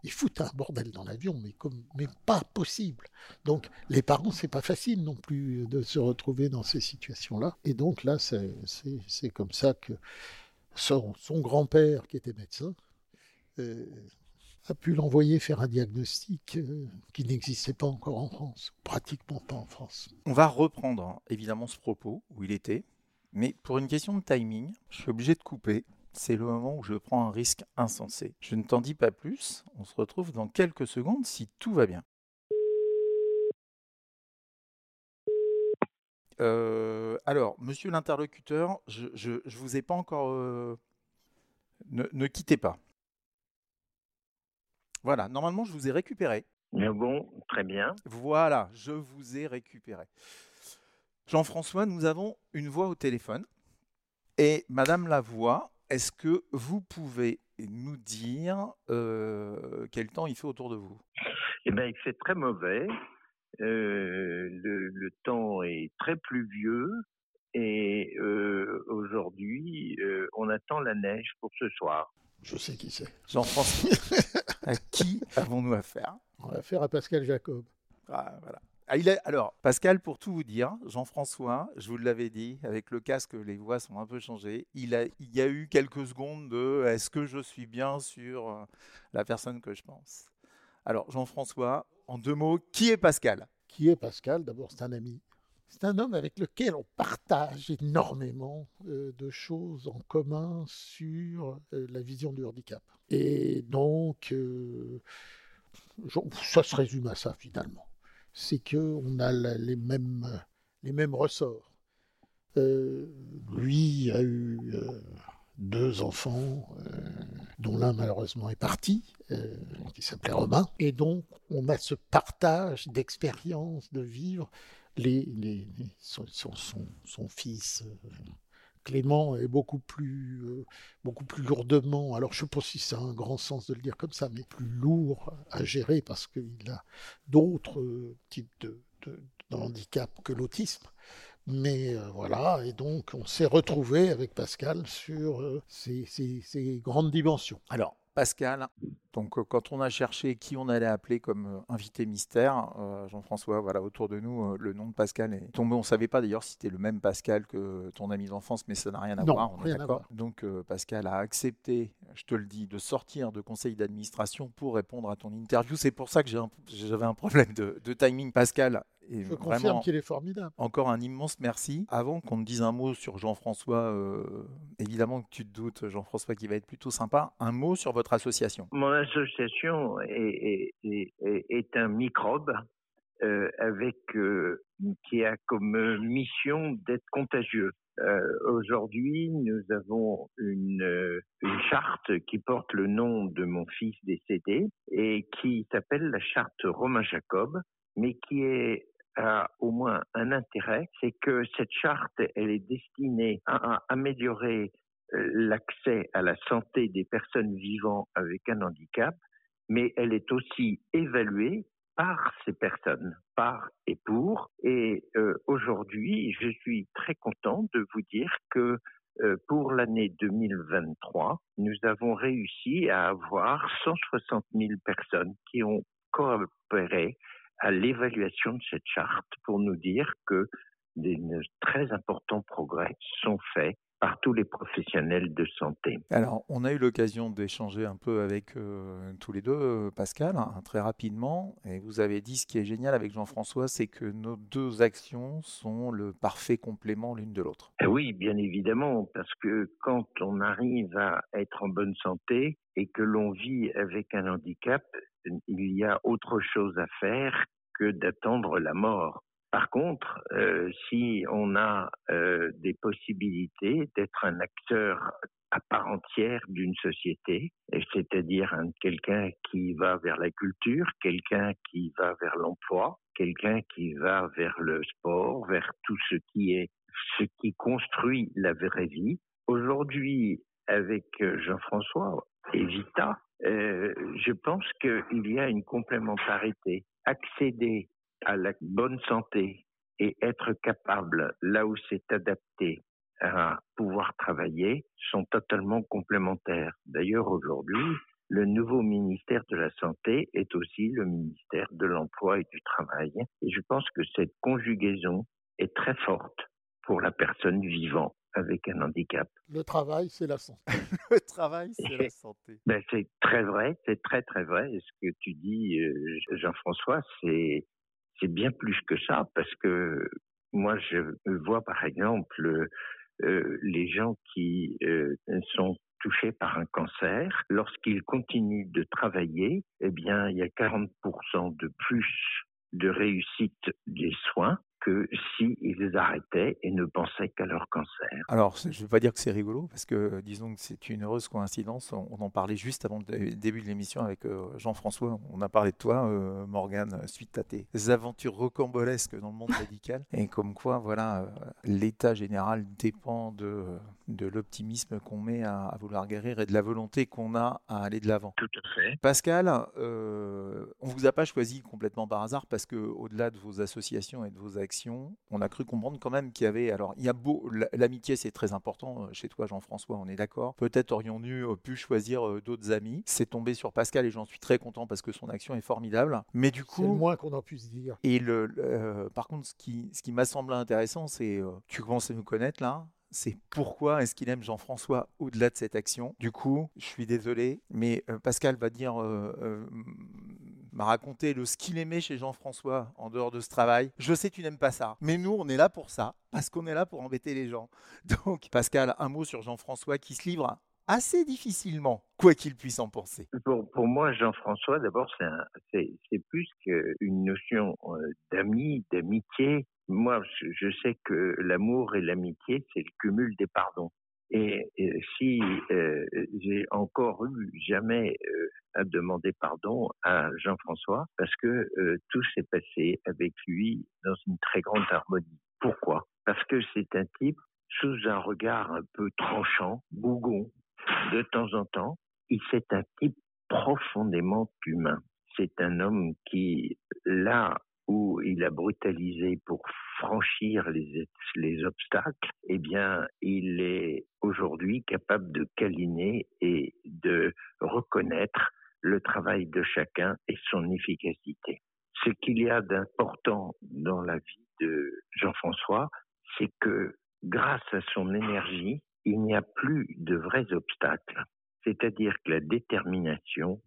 ils foutent un bordel dans l'avion, mais, pas possible. Donc, les parents, c'est pas facile non plus de se retrouver dans ces situations-là. Et donc, là, c'est comme ça que son, son grand-père, qui était médecin, euh, a pu l'envoyer faire un diagnostic euh, qui n'existait pas encore en France, pratiquement pas en France. On va reprendre hein, évidemment ce propos où il était, mais pour une question de timing, je suis obligé de couper c'est le moment où je prends un risque insensé. Je ne t'en dis pas plus, on se retrouve dans quelques secondes si tout va bien. Euh, alors, monsieur l'interlocuteur, je ne vous ai pas encore... Euh, ne, quittez pas. Voilà, normalement, je vous ai récupéré. Bon, très bien. Voilà, je vous ai récupéré. Jean-François, nous avons une voix au téléphone. Et Madame la voix est-ce que vous pouvez nous dire euh, quel temps il fait autour de vous? Eh bien, il fait très mauvais. Euh, le, temps est très pluvieux. Et euh, aujourd'hui, euh, on attend la neige pour ce soir. Je sais qui c'est. Jean-François, à qui avons-nous affaire? On va faire à Pascal Jacob. Ah, voilà. Ah, Alors, Pascal, pour tout vous dire, Jean-François, je vous l'avais dit, avec le casque, les voix sont un peu changées. Il, a, il y a eu quelques secondes de est-ce que je suis bien sur euh, la personne que je pense? Alors, Jean-François, en deux mots, qui est Pascal? Qui est Pascal? D'abord, c'est un ami. C'est un homme avec lequel on partage énormément euh, de choses en commun sur euh, la vision du handicap. Et donc, ça se résume à ça finalement. C'est qu'on a les, mêmes, les mêmes ressorts. Euh, lui a eu euh, deux enfants, euh, dont l'un malheureusement est parti, qui s'appelait Romain. Et donc, on a ce partage d'expériences, de vivre. Les, les- les- son, son- son- fils Clément est beaucoup plus, euh, beaucoup plus lourdement, alors je ne sais pas si c'est un grand sens de le dire comme ça, mais plus lourd à gérer parce qu'il a d'autres euh, types de, de- handicap que l'autisme. Mais euh, voilà, et donc on s'est retrouvé avec Pascal sur ces, ces- ces grandes dimensions. Alors, Pascal, donc euh, quand on a cherché qui on allait appeler comme euh, invité mystère, euh, Jean-François, voilà, autour de nous, euh, le nom de Pascal est tombé. On ne savait pas d'ailleurs si c'était le même Pascal que ton ami d'enfance, mais ça n'a rien à Non, voir, on rien d'accord. Donc euh, Pascal a accepté, je te le dis, de sortir de conseil d'administration pour répondre à ton interview. C'est pour ça que j'ai un- j'avais un problème de, de timing, Pascal. Et Je vraiment, confirme qu'il est formidable. encore un immense merci. Avant qu'on te dise un mot sur Jean-François, euh, évidemment que tu te doutes, Jean-François, qui va être plutôt sympa, un mot sur votre association. Mon association est, est- est- est- est un microbe euh, avec euh, qui a comme mission d'être contagieux. Euh, Aujourd'hui, nous avons une, euh, une charte qui porte le nom de mon fils décédé et qui s'appelle la charte Romain Jacob, mais qui est a au moins un intérêt, c'est que cette charte, elle est destinée à, améliorer euh, l'accès à la santé des personnes vivant avec un handicap, mais elle est aussi évaluée par ces personnes, par et pour. Et euh, aujourd'hui, je suis très content de vous dire que euh, pour l'année 2023, nous avons réussi à avoir 160 000 personnes qui ont coopéré à l'évaluation de cette charte pour nous dire que des de très importants progrès sont faits par tous les professionnels de santé. Alors, on a eu l'occasion d'échanger un peu avec euh, tous les deux, euh, Pascal, hein, très rapidement. Et vous avez dit ce qui est génial avec Jean-François, c'est que nos deux actions sont le parfait complément l'une de l'autre. Eh Oui, bien évidemment, parce que quand on arrive à être en bonne santé et que l'on vit avec un handicap, il y a autre chose à faire que d'attendre la mort. Par contre, euh, si on a euh, des possibilités d'être un acteur à part entière d'une société, c'est-à-dire un- quelqu'un qui va vers la culture, quelqu'un qui va vers l'emploi, quelqu'un qui va vers le sport, vers tout ce qui est ce qui construit la vraie vie. Aujourd'hui, avec euh, Jean-François et Vita, euh, je pense qu'il y a une complémentarité. Accéder à la bonne santé et être capable, là où c'est adapté, à pouvoir travailler, sont totalement complémentaires. D'ailleurs, aujourd'hui, le nouveau ministère de la Santé est aussi le ministère de l'Emploi et du Travail. Et je pense que cette conjugaison est très forte pour la personne vivant avec un handicap. Le travail, c'est la santé. Le travail, c'est la santé. Ben, c'est très vrai, c'est très très vrai. Et ce que tu dis, euh, Jean-François, c'est c'est bien plus que ça, parce que moi, je vois par exemple euh, les gens qui euh, sont touchés par un cancer, lorsqu'ils continuent de travailler, eh bien, il y a 40% de plus de réussite des soins que s'ils arrêtaient et ne pensaient qu'à leur cancer. Alors, je ne veux pas dire que c'est rigolo, parce que disons que c'est une heureuse coïncidence. On, on en parlait juste avant le dé- début de l'émission avec euh, Jean-François. On a parlé de toi, euh, Morgane, suite à tes aventures rocambolesques dans le monde médical. Et comme quoi, voilà, euh, l'état général dépend de, de l'optimisme qu'on met à, à vouloir guérir et de la volonté qu'on a à aller de l'avant. Tout à fait. Pascal, euh, on vous a pas choisi complètement par hasard parce que au-delà de vos associations et de vos actions réaction, on a cru comprendre quand même qu'il y avait. Alors, il y a beau. L'amitié, c'est très important chez toi, Jean-François, on est d'accord. Peut-être aurions-nous pu choisir d'autres amis. C'est tombé sur Pascal et j'en suis très content parce que son action est formidable. Mais du coup. C'est le moins qu'on en puisse dire. Et le, par contre, ce qui, ce qui m'a semblé intéressant, c'est. tu commences à nous connaître là c'est pourquoi est-ce qu'il aime Jean-François au-delà de cette action? Du coup, je suis désolé, mais euh, Pascal va dire, euh, euh, m'a raconté le ce qu'il aimait chez Jean-François en dehors de ce travail. Je sais tu n'aimes pas ça, mais nous, on est là pour ça, parce qu'on est là pour embêter les gens. Donc, Pascal, un mot sur Jean-François qui se livre assez difficilement, quoi qu'il puisse en penser. Pour, moi, Jean-François, d'abord, c'est plus qu'une notion d'amis, d'amitié, moi, je sais que l'amour et l'amitié, c'est le cumul des pardons. Et, si euh, j'ai encore eu jamais euh, à demander pardon à Jean-François, parce que euh, tout s'est passé avec lui dans une très grande harmonie. Pourquoi? Parce que c'est un type sous un regard un peu tranchant, bougon, de temps en temps. Il c'est un type profondément humain. C'est un homme qui, là où il a brutalisé pour franchir les, les obstacles, eh bien, il est aujourd'hui capable de câliner et de reconnaître le travail de chacun et son efficacité. Ce qu'il y a d'important dans la vie de Jean-François, c'est que grâce à son énergie, il n'y a plus de vrais obstacles. C'est-à-dire que la détermination,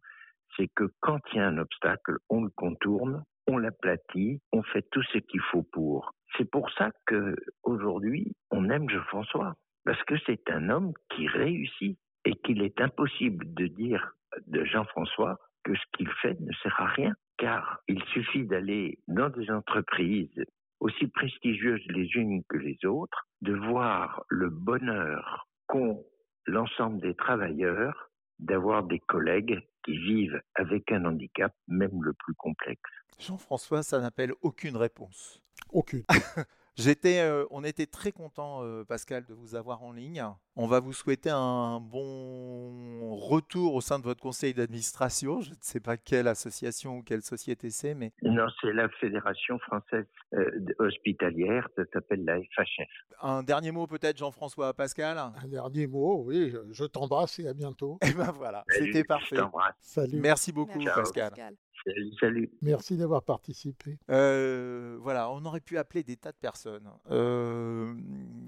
c'est que quand il y a un obstacle, on le contourne on l'aplatit, on fait tout ce qu'il faut pour. C'est pour ça que aujourd'hui, on aime Jean-François, parce que c'est un homme qui réussit et qu'il est impossible de dire de Jean-François que ce qu'il fait ne sert à rien, car il suffit d'aller dans des entreprises aussi prestigieuses les unes que les autres, de voir le bonheur qu'ont l'ensemble des travailleurs d'avoir des collègues qui vivent avec un handicap, même le plus complexe. Jean-François, ça n'appelle aucune réponse. Aucune. J'étais, euh, on était très content, euh, Pascal, de vous avoir en ligne. On va vous souhaiter un bon retour au sein de votre conseil d'administration. Je ne sais pas quelle association ou quelle société c'est, mais non, c'est la Fédération française euh, hospitalière. Ça s'appelle la FHF. Un dernier mot peut-être, Jean-François Pascal? Un dernier mot, oui. Je t'embrasse et à bientôt. Et ben voilà, c'était parfait. Salut. Merci beaucoup, Pascal. Salut, Merci d'avoir participé. Euh, voilà, on aurait pu appeler des tas de personnes. Euh,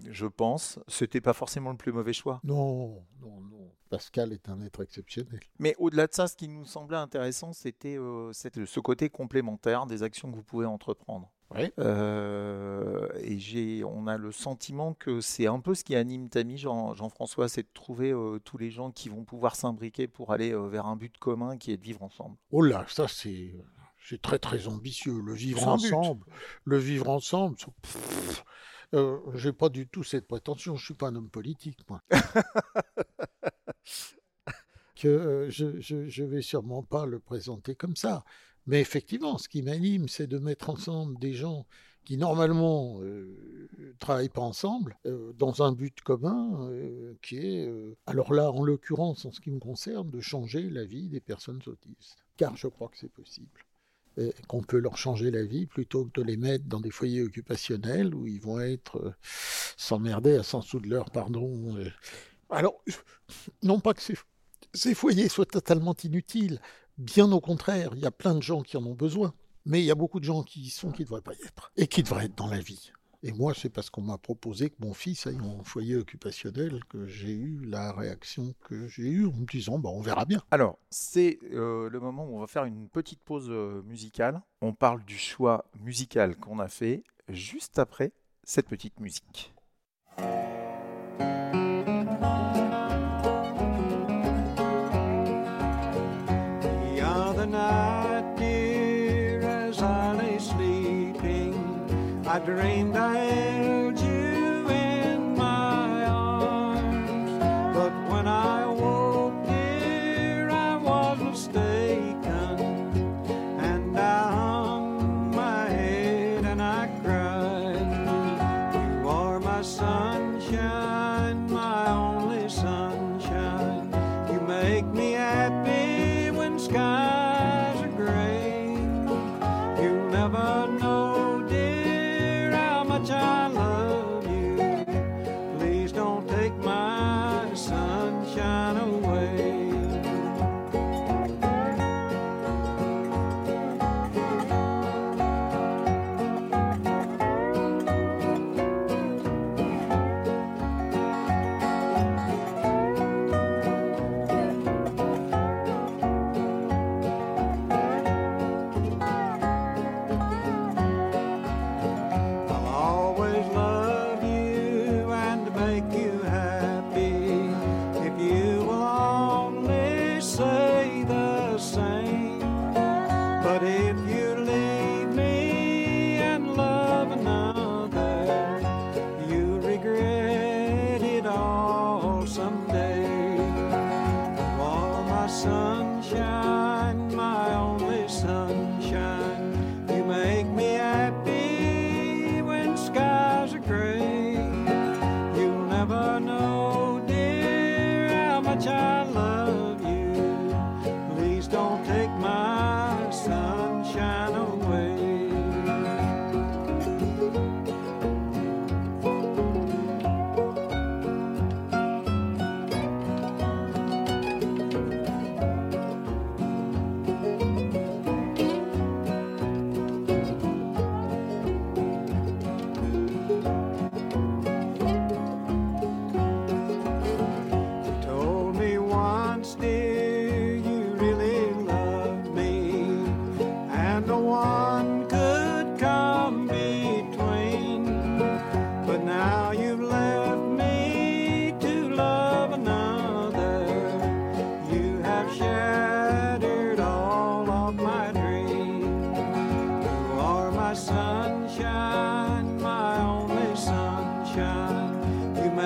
je pense, c'était pas forcément le plus mauvais choix. Non, non, non. Pascal est un être exceptionnel. Mais au-delà de ça, ce qui nous semblait intéressant, c'était euh, ce côté complémentaire des actions que vous pouvez entreprendre. Oui. Euh, et j'ai, on a le sentiment que c'est un peu ce qui anime Tami, Jean, Jean-François, c'est de trouver euh, tous les gens qui vont pouvoir s'imbriquer pour aller euh, vers un but commun qui est de vivre ensemble. Oh là, ça c'est, c'est très très ambitieux. Le vivre ensemble, le vivre ensemble. J'ai pas du tout cette prétention. Je suis pas un homme politique, moi. que je, je, je vais sûrement pas le présenter comme ça. Mais effectivement, ce qui m'anime, c'est de mettre ensemble des gens qui normalement ne euh, travaillent pas ensemble euh, dans un but commun euh, qui est, alors là, en l'occurrence, en ce qui me concerne, de changer la vie des personnes autistes. Car je crois que c'est possible. Qu'on peut leur changer la vie plutôt que de les mettre dans des foyers occupationnels où ils vont être s'emmerder à 100 sous de l'heure, pardon. Alors, non pas que ces, foyers soient totalement inutiles, Bien au contraire, il y a plein de gens qui en ont besoin. Mais il y a beaucoup de gens qui y sont qui ne devraient pas y être. Et qui devraient être dans la vie. Et moi, c'est parce qu'on m'a proposé que mon fils aille en foyer occupationnel que j'ai eu la réaction que j'ai eue en me disant bah, on verra bien. Alors, c'est euh, le moment où on va faire une petite pause euh, musicale. On parle du choix musical qu'on a fait juste après cette petite musique. I dreamed I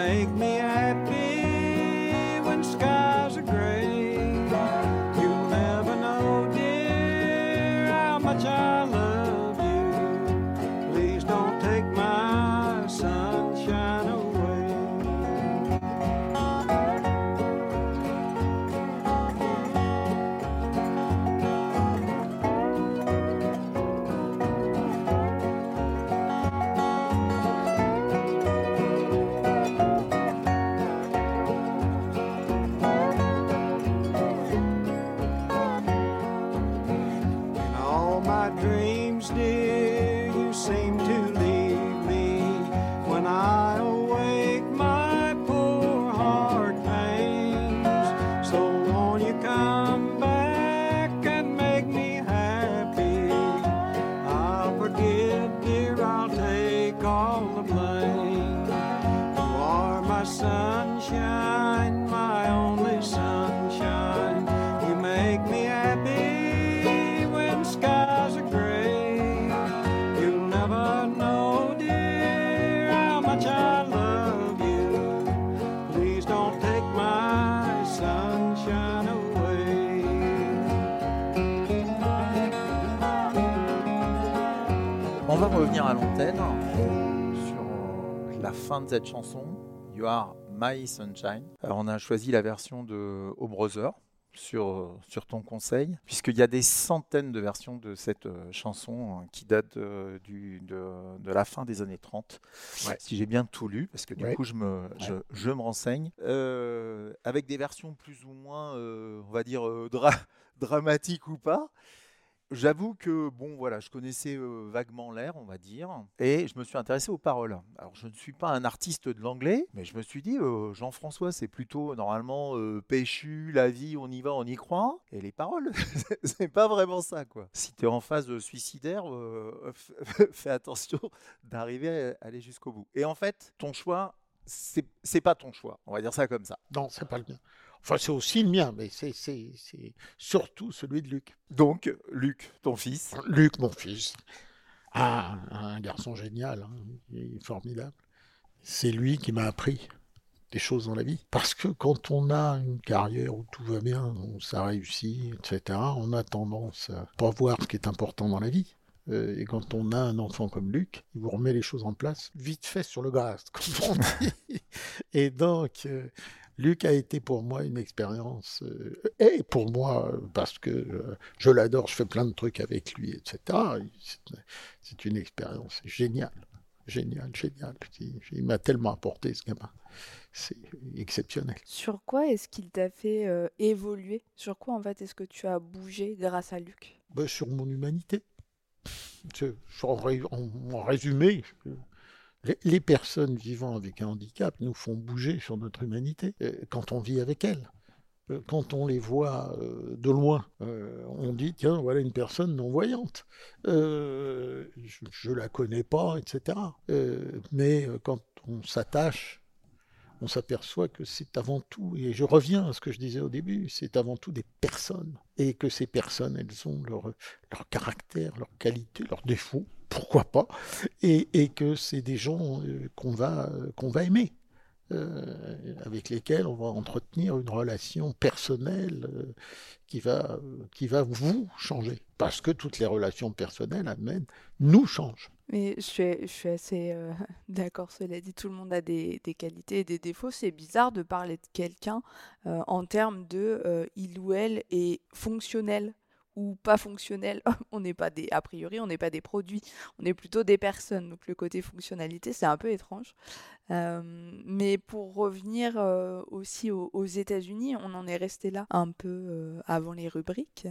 make me happy à l'antenne sur euh, la fin de cette chanson, You Are My Sunshine. Alors, on a choisi la version de O Brother sur, euh, sur ton conseil, puisqu'il y a des centaines de versions de cette euh, chanson hein, qui datent euh, du, de, de la fin des années 30, Ouais. si j'ai bien tout lu, parce que du Ouais. coup je me, je, je me renseigne, Euh, avec des versions plus ou moins, euh, on va dire, euh, dra- dramatiques ou pas. J'avoue que bon voilà, je connaissais vaguement l'air, on va dire, et je me suis intéressé aux paroles. Alors je ne suis pas un artiste de l'anglais, mais je me suis dit Jean-François, c'est plutôt normalement péchu, la vie, on y va, on y croit, et les paroles, c'est pas vraiment ça quoi. Si tu es en phase suicidaire, fais attention d'arriver à aller jusqu'au bout. Et en fait, ton choix, c'est pas ton choix, on va dire ça comme ça. Non, c'est pas le mien. Enfin, c'est aussi le mien, mais c'est surtout celui de Luc. Donc Luc, ton fils, Luc, mon fils, ah, un garçon génial, hein, il est formidable. C'est lui qui m'a appris des choses dans la vie. Parce que quand on a une carrière où tout va bien, où ça réussit, etc., on a tendance à pas voir ce qui est important dans la vie. Euh, Et quand on a un enfant comme Luc, il vous remet les choses en place vite fait sur le gras, comme on dit. Et donc, euh, Luc a été pour moi une expérience, euh, et pour moi, euh, parce que euh, je l'adore, je fais plein de trucs avec lui, etc. C'est- une expérience géniale, géniale, géniale. Il, il m'a tellement apporté, ce gamin. C'est exceptionnel. Sur quoi est-ce qu'il t'a fait euh, évoluer? Sur quoi en fait est-ce que tu as bougé grâce à Luc? Ben, sur mon humanité. En, ré- en- en résumé, les, personnes vivant avec un handicap nous font bouger sur notre humanité euh, quand on vit avec elles. Euh, Quand on les voit euh, de loin, on dit tiens, voilà une personne non-voyante. Je ne la connais pas, etc. Mais quand on s'attache, on s'aperçoit que c'est avant tout, et je reviens à ce que je disais au début, c'est avant tout des personnes. Et que ces personnes, elles ont leur, leur caractère, leurs qualités, leurs défauts, pourquoi pas, et, et que c'est des gens euh, qu'on va, euh, qu'on va aimer. Euh, avec lesquels on va entretenir une relation personnelle euh, qui, va, qui va vous changer. Parce que toutes les relations personnelles amènent, nous changent. Mais je suis, je suis assez euh, d'accord, cela dit, tout le monde a des, des qualités et des défauts. C'est bizarre de parler de quelqu'un euh, en termes de euh, il ou elle est fonctionnel ou pas fonctionnel. on n'est pas des, a priori, on n'est pas des produits, on est plutôt des personnes. Donc le côté fonctionnalité, c'est un peu étrange. Euh, mais pour revenir euh, aussi aux, aux États-Unis, on en est resté là un peu euh, avant les rubriques.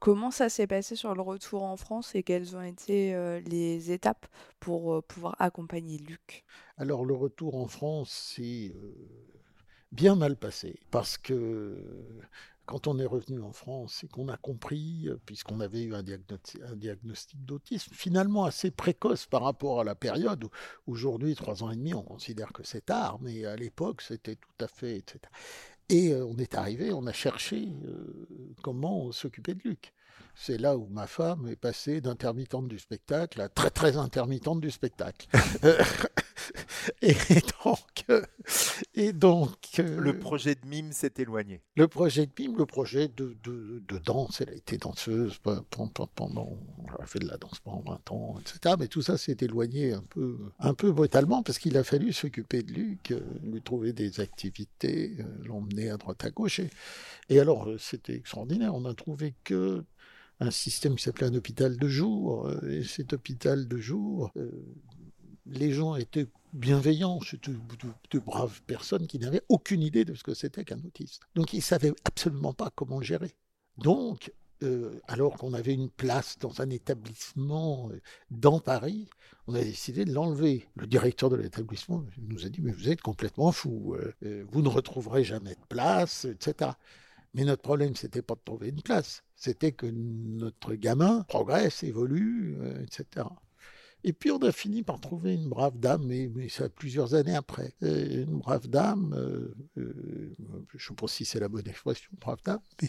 Comment ça s'est passé sur le retour en France et quelles ont été les étapes pour pouvoir accompagner Luc? Alors le retour en France, c'est bien mal passé parce que quand on est revenu en France et qu'on a compris, euh, puisqu'on avait eu un diagnostic, d'autisme, finalement assez précoce par rapport à la période où aujourd'hui, trois ans et demi, on considère que c'est tard, mais à l'époque, c'était tout à fait, etc. Et euh, on est arrivé, on a cherché euh, comment s'occuper de Luc. C'est là où ma femme est passée d'intermittente du spectacle à très très intermittente du spectacle. et donc, et donc euh, Le projet de mime s'est éloigné. le projet de mime, le projet de, de, de danse, elle a été danseuse pe- pe- pe- pendant, elle a fait de la danse pendant 20 ans, etc. Mais tout ça s'est éloigné un peu, un peu brutalement parce qu'il a fallu s'occuper de Luc, euh, lui trouver des activités, euh, l'emmener à droite à gauche. Et, et alors, c'était extraordinaire. On n'a trouvé que un système qui s'appelait un hôpital de jour. Et cet hôpital de jour, euh, les gens étaient bienveillants, c'était de, braves personnes qui n'avaient aucune idée de ce que c'était qu'un autiste. Donc ils ne savaient absolument pas comment le gérer. Donc, euh, alors qu'on avait une place dans un établissement euh, dans Paris, on a décidé de l'enlever. Le directeur de l'établissement nous a dit, mais vous êtes complètement fou, euh, vous ne retrouverez jamais de place, etc. Mais notre problème, c'était pas de trouver une place, c'était que notre gamin progresse, évolue, etc. Et puis on a fini par trouver une brave dame, mais, mais ça plusieurs années après. Euh, une brave dame, euh, euh, je ne sais pas si c'est la bonne expression, brave dame, mais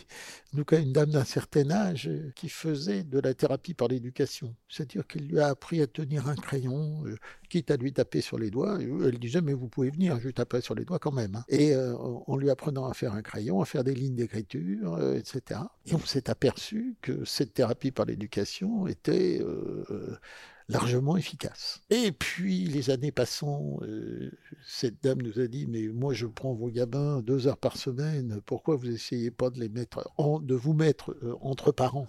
en tout une dame d'un certain âge qui faisait de la thérapie par l'éducation. C'est-à-dire qu'elle lui a appris à tenir un crayon, quitte à lui taper sur les doigts. Elle disait, mais vous pouvez venir, je taperai sur les doigts quand même. hein. Et en lui apprenant à faire un crayon, à faire des lignes d'écriture, etc. Et on s'est aperçu que cette thérapie par l'éducation était... largement efficace. Et puis, les années passant, euh, cette dame nous a dit, mais moi je prends vos gamins deux heures par semaine, pourquoi vous essayez pas de vous mettre euh, entre parents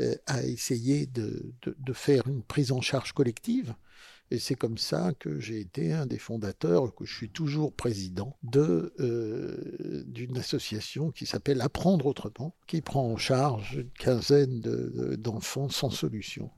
euh, à essayer de, faire une prise en charge collective? Et c'est comme ça que j'ai été un des fondateurs, que je suis toujours président de d'une association qui s'appelle Apprendre autrement, qui prend en charge une quinzaine de- de- d'enfants sans solution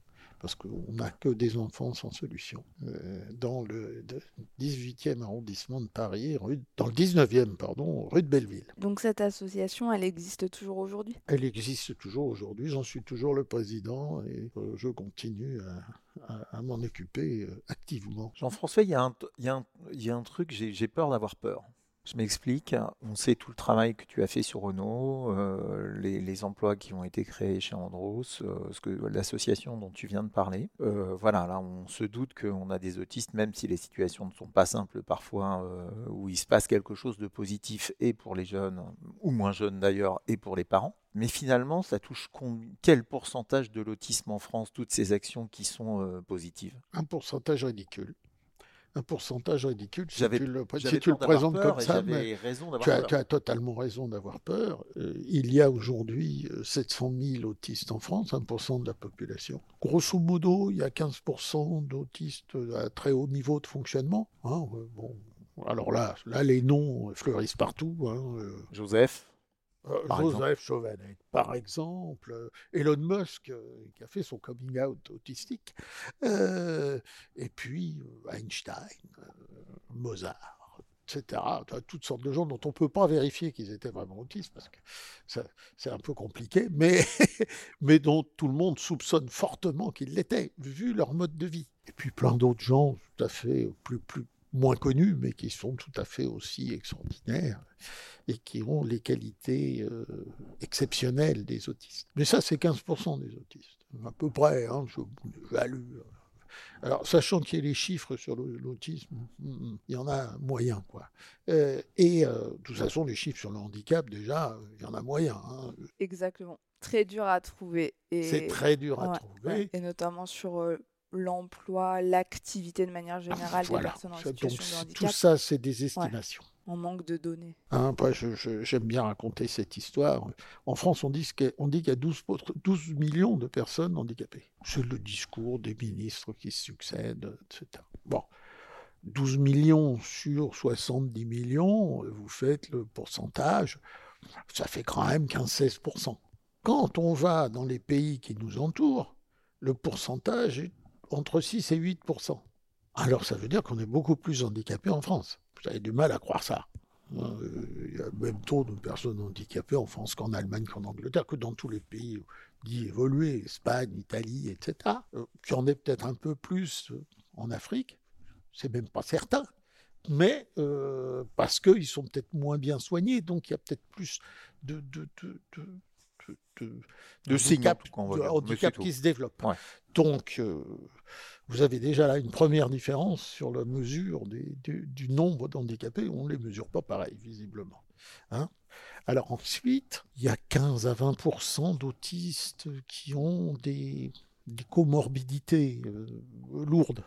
parce qu'on n'a que des enfants sans solution. Euh, dans le de- 18e arrondissement de Paris, rue, dans le 19e, pardon, rue de Belleville. Donc cette association, elle existe toujours aujourd'hui? Elle existe toujours aujourd'hui, j'en suis toujours le président et euh, je continue à, à- à m'en occuper euh, activement. Jean-François, il y, a un- y y a truc, j'ai peur d'avoir peur. Je m'explique, on sait tout le travail que tu as fait sur Renault, euh, les, emplois qui ont été créés chez Andros, euh, l'association dont tu viens de parler. Euh, voilà, là, on se doute qu'on a des autistes, même si les situations ne sont pas simples parfois, où il se passe quelque chose de positif et pour les jeunes, ou moins jeunes d'ailleurs, et pour les parents. Mais finalement, ça touche quel pourcentage de l'autisme en France, toutes ces actions qui sont positives? Un pourcentage ridicule. Un pourcentage ridicule. Si tu le, si tu présentes comme ça, mais tu as, peur. tu as totalement raison d'avoir peur. Euh, il y a aujourd'hui euh, 700 000 autistes en France, 1% de la population. Grosso modo, il y a 15% d'autistes à très haut niveau de fonctionnement. hein, euh, bon. Alors là, là, les noms fleurissent partout. hein, euh, Joseph, euh, Par Joseph Chauvenet, par exemple, euh, Elon Musk, euh, qui a fait son coming out autistique, euh, et puis euh, Einstein, euh, Mozart, etc. Toutes sortes de gens dont on ne peut pas vérifier qu'ils étaient vraiment autistes, parce que c'est un peu compliqué, mais, mais dont tout le monde soupçonne fortement qu'ils l'étaient, vu leur mode de vie. Et puis plein d'autres gens tout à fait plus, plus moins connus, mais qui sont tout à fait aussi extraordinaires et qui ont les qualités euh, exceptionnelles des autistes. Mais ça, c'est 15% des autistes, à peu près, hein, je, j'allume. Alors, sachant qu'il y a les chiffres sur l'autisme, hmm, il y en a moyen, quoi. Euh, et euh, de toute façon, les chiffres sur le handicap, déjà, il y en a moyen. hein. Exactement. Très dur à trouver. Et... C'est très dur à Ouais, trouver. ouais. Et notamment sur l'emploi, l'activité de manière générale Voilà. des personnes en Ça, situation donc, de handicap. tout ça, c'est des estimations. On manque de données. Hein, je- j'aime bien raconter cette histoire. En France, on dit qu'il y a- on dit qu'il y a 12, po- 12 millions de personnes handicapées. C'est le discours des ministres qui se succèdent, etc. Bon, 12 millions sur 70 millions, vous faites le pourcentage, ça fait quand même 15-16%. Quand on va dans les pays qui nous entourent, le pourcentage est entre 6 et 8%. Alors ça veut dire qu'on est beaucoup plus handicapé en France. Vous avez du mal à croire ça. Euh, Il y a le même taux de personnes handicapées en France qu'en Allemagne, qu'en Angleterre, que dans tous les pays dits évolués, Espagne, Italie, etc. Euh, Qu'il y en ait peut-être un peu plus euh, en Afrique, c'est même pas certain. Mais parce qu'ils sont peut-être moins bien soignés, donc il y a peut-être plus de, de, de- De signes, handicap, qui se développent. Ouais. Donc, euh, vous avez déjà là une première différence sur la mesure des- du, du nombre d'handicapés. On ne les mesure pas pareil, visiblement. Hein Alors ensuite, il y a 15 à 20% d'autistes qui ont des, des comorbidités euh, lourdes.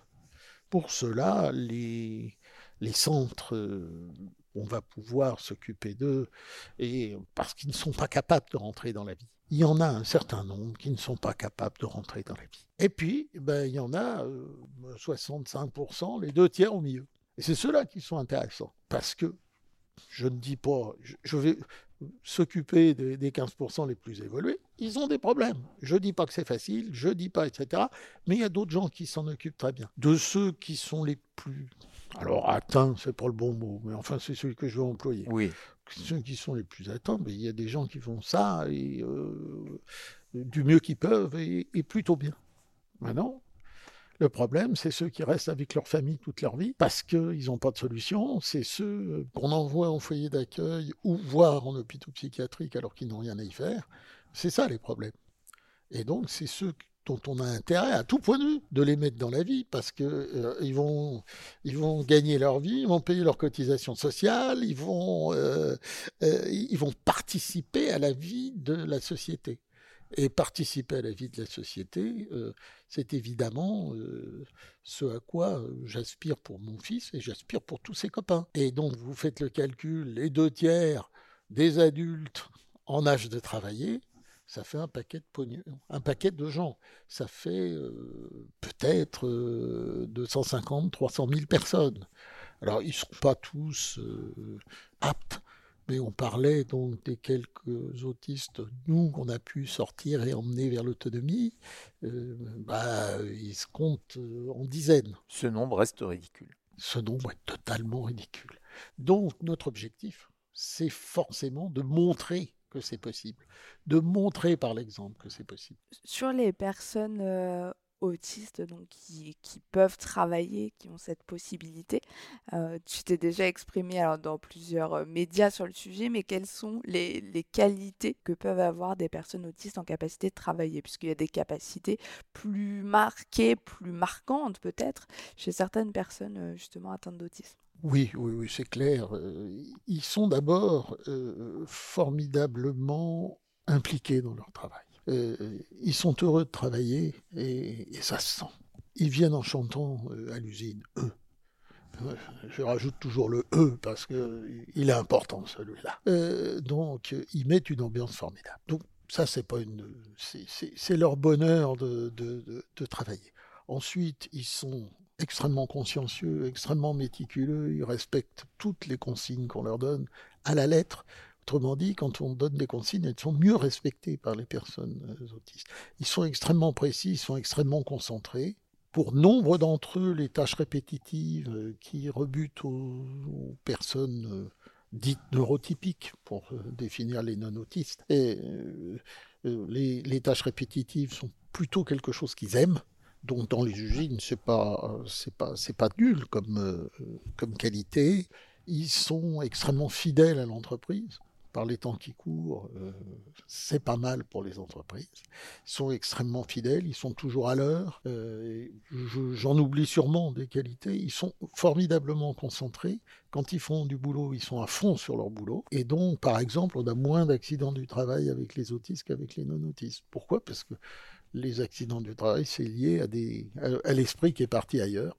Pour cela, les, les centres, euh, on va pouvoir s'occuper d'eux et parce qu'ils ne sont pas capables de rentrer dans la vie. Il y en a un certain nombre qui ne sont pas capables de rentrer dans la vie. Et puis, ben, il y en a euh, 65%, les deux tiers au milieu. Et c'est ceux-là qui sont intéressants. Parce que, je ne dis pas, je, je vais s'occuper des, des 15% les plus évolués, ils ont des problèmes. Je ne dis pas que c'est facile, je ne dis pas, etc. Mais il y a d'autres gens qui s'en occupent très bien. De ceux qui sont les plus... Alors, atteints, c'est pas le bon mot, mais enfin, c'est celui que je veux employer Oui. ceux qui sont les plus atteints, mais il y a des gens qui font ça et, euh, du mieux qu'ils peuvent et, et plutôt bien. Maintenant, le problème, c'est ceux qui restent avec leur famille toute leur vie parce qu'ils n'ont pas de solution. C'est ceux qu'on envoie en foyer d'accueil ou voire en hôpital psychiatrique alors qu'ils n'ont rien à y faire. C'est ça les problèmes. Et donc, c'est ceux dont on a intérêt, à tout point de vue, de les mettre dans la vie parce que euh, ils vont, ils vont gagner leur vie, ils vont payer leurs cotisations sociales, ils vont, euh, euh, ils vont participer à la vie de la société. Et participer à la vie de la société, c'est évidemment ce à quoi j'aspire pour mon fils et j'aspire pour tous ses copains. Et donc, vous faites le calcul, les deux tiers des adultes en âge de travailler, ça fait un paquet de pognon, un paquet de gens. Ça fait euh, peut-être euh, 250, 300 000 personnes. Alors, ils ne sont pas tous euh, aptes, mais on parlait donc des quelques autistes, nous, qu'on a pu sortir et emmener vers l'autonomie. Euh, bah, ils se comptent en dizaines. Ce nombre reste ridicule. Ce nombre est totalement ridicule. Donc, notre objectif, c'est forcément de montrer que c'est possible, de montrer par l'exemple que c'est possible. Sur les personnes euh, autistes donc, qui, peuvent travailler, qui ont cette possibilité, euh, tu t'es déjà exprimé alors, dans plusieurs euh, médias sur le sujet, mais quelles sont les, les qualités que peuvent avoir des personnes autistes en capacité de travailler? Puisqu'il y a des capacités plus marquées, plus marquantes peut-être, chez certaines personnes justement atteintes d'autisme. Oui, oui, oui, c'est clair. Euh, Ils sont d'abord euh, formidablement impliqués dans leur travail. Euh, ils sont heureux de travailler et, ça se sent. Ils viennent en chantant à l'usine, eux. Je rajoute toujours le E parce que il est important celui-là. Donc ils mettent une ambiance formidable. Donc ça c'est pas une, c'est- leur bonheur de- de- de travailler. Ensuite ils sont extrêmement consciencieux, extrêmement méticuleux, ils respectent toutes les consignes qu'on leur donne à la lettre. Autrement dit, quand on donne des consignes, elles sont mieux respectées par les personnes euh, autistes. Ils sont extrêmement précis, ils sont extrêmement concentrés. Pour nombre d'entre eux, les tâches répétitives euh, qui rebutent aux, personnes euh, dites neurotypiques, pour définir les non-autistes, et les tâches répétitives sont plutôt quelque chose qu'ils aiment. Donc dans les usines, c'est pas c'est pas c'est pas nul comme euh, comme qualité. Ils sont extrêmement fidèles à l'entreprise par les temps qui courent, euh, c'est pas mal pour les entreprises. Ils sont extrêmement fidèles, ils sont toujours à l'heure. euh, je- J'en oublie sûrement des qualités. Ils sont formidablement concentrés. Quand ils font du boulot, ils sont à fond sur leur boulot. Et donc, par exemple, on a moins d'accidents du travail avec les autistes qu'avec les non-autistes. Pourquoi? Parce que les accidents du travail, c'est lié à, des, à, l'esprit qui est parti ailleurs,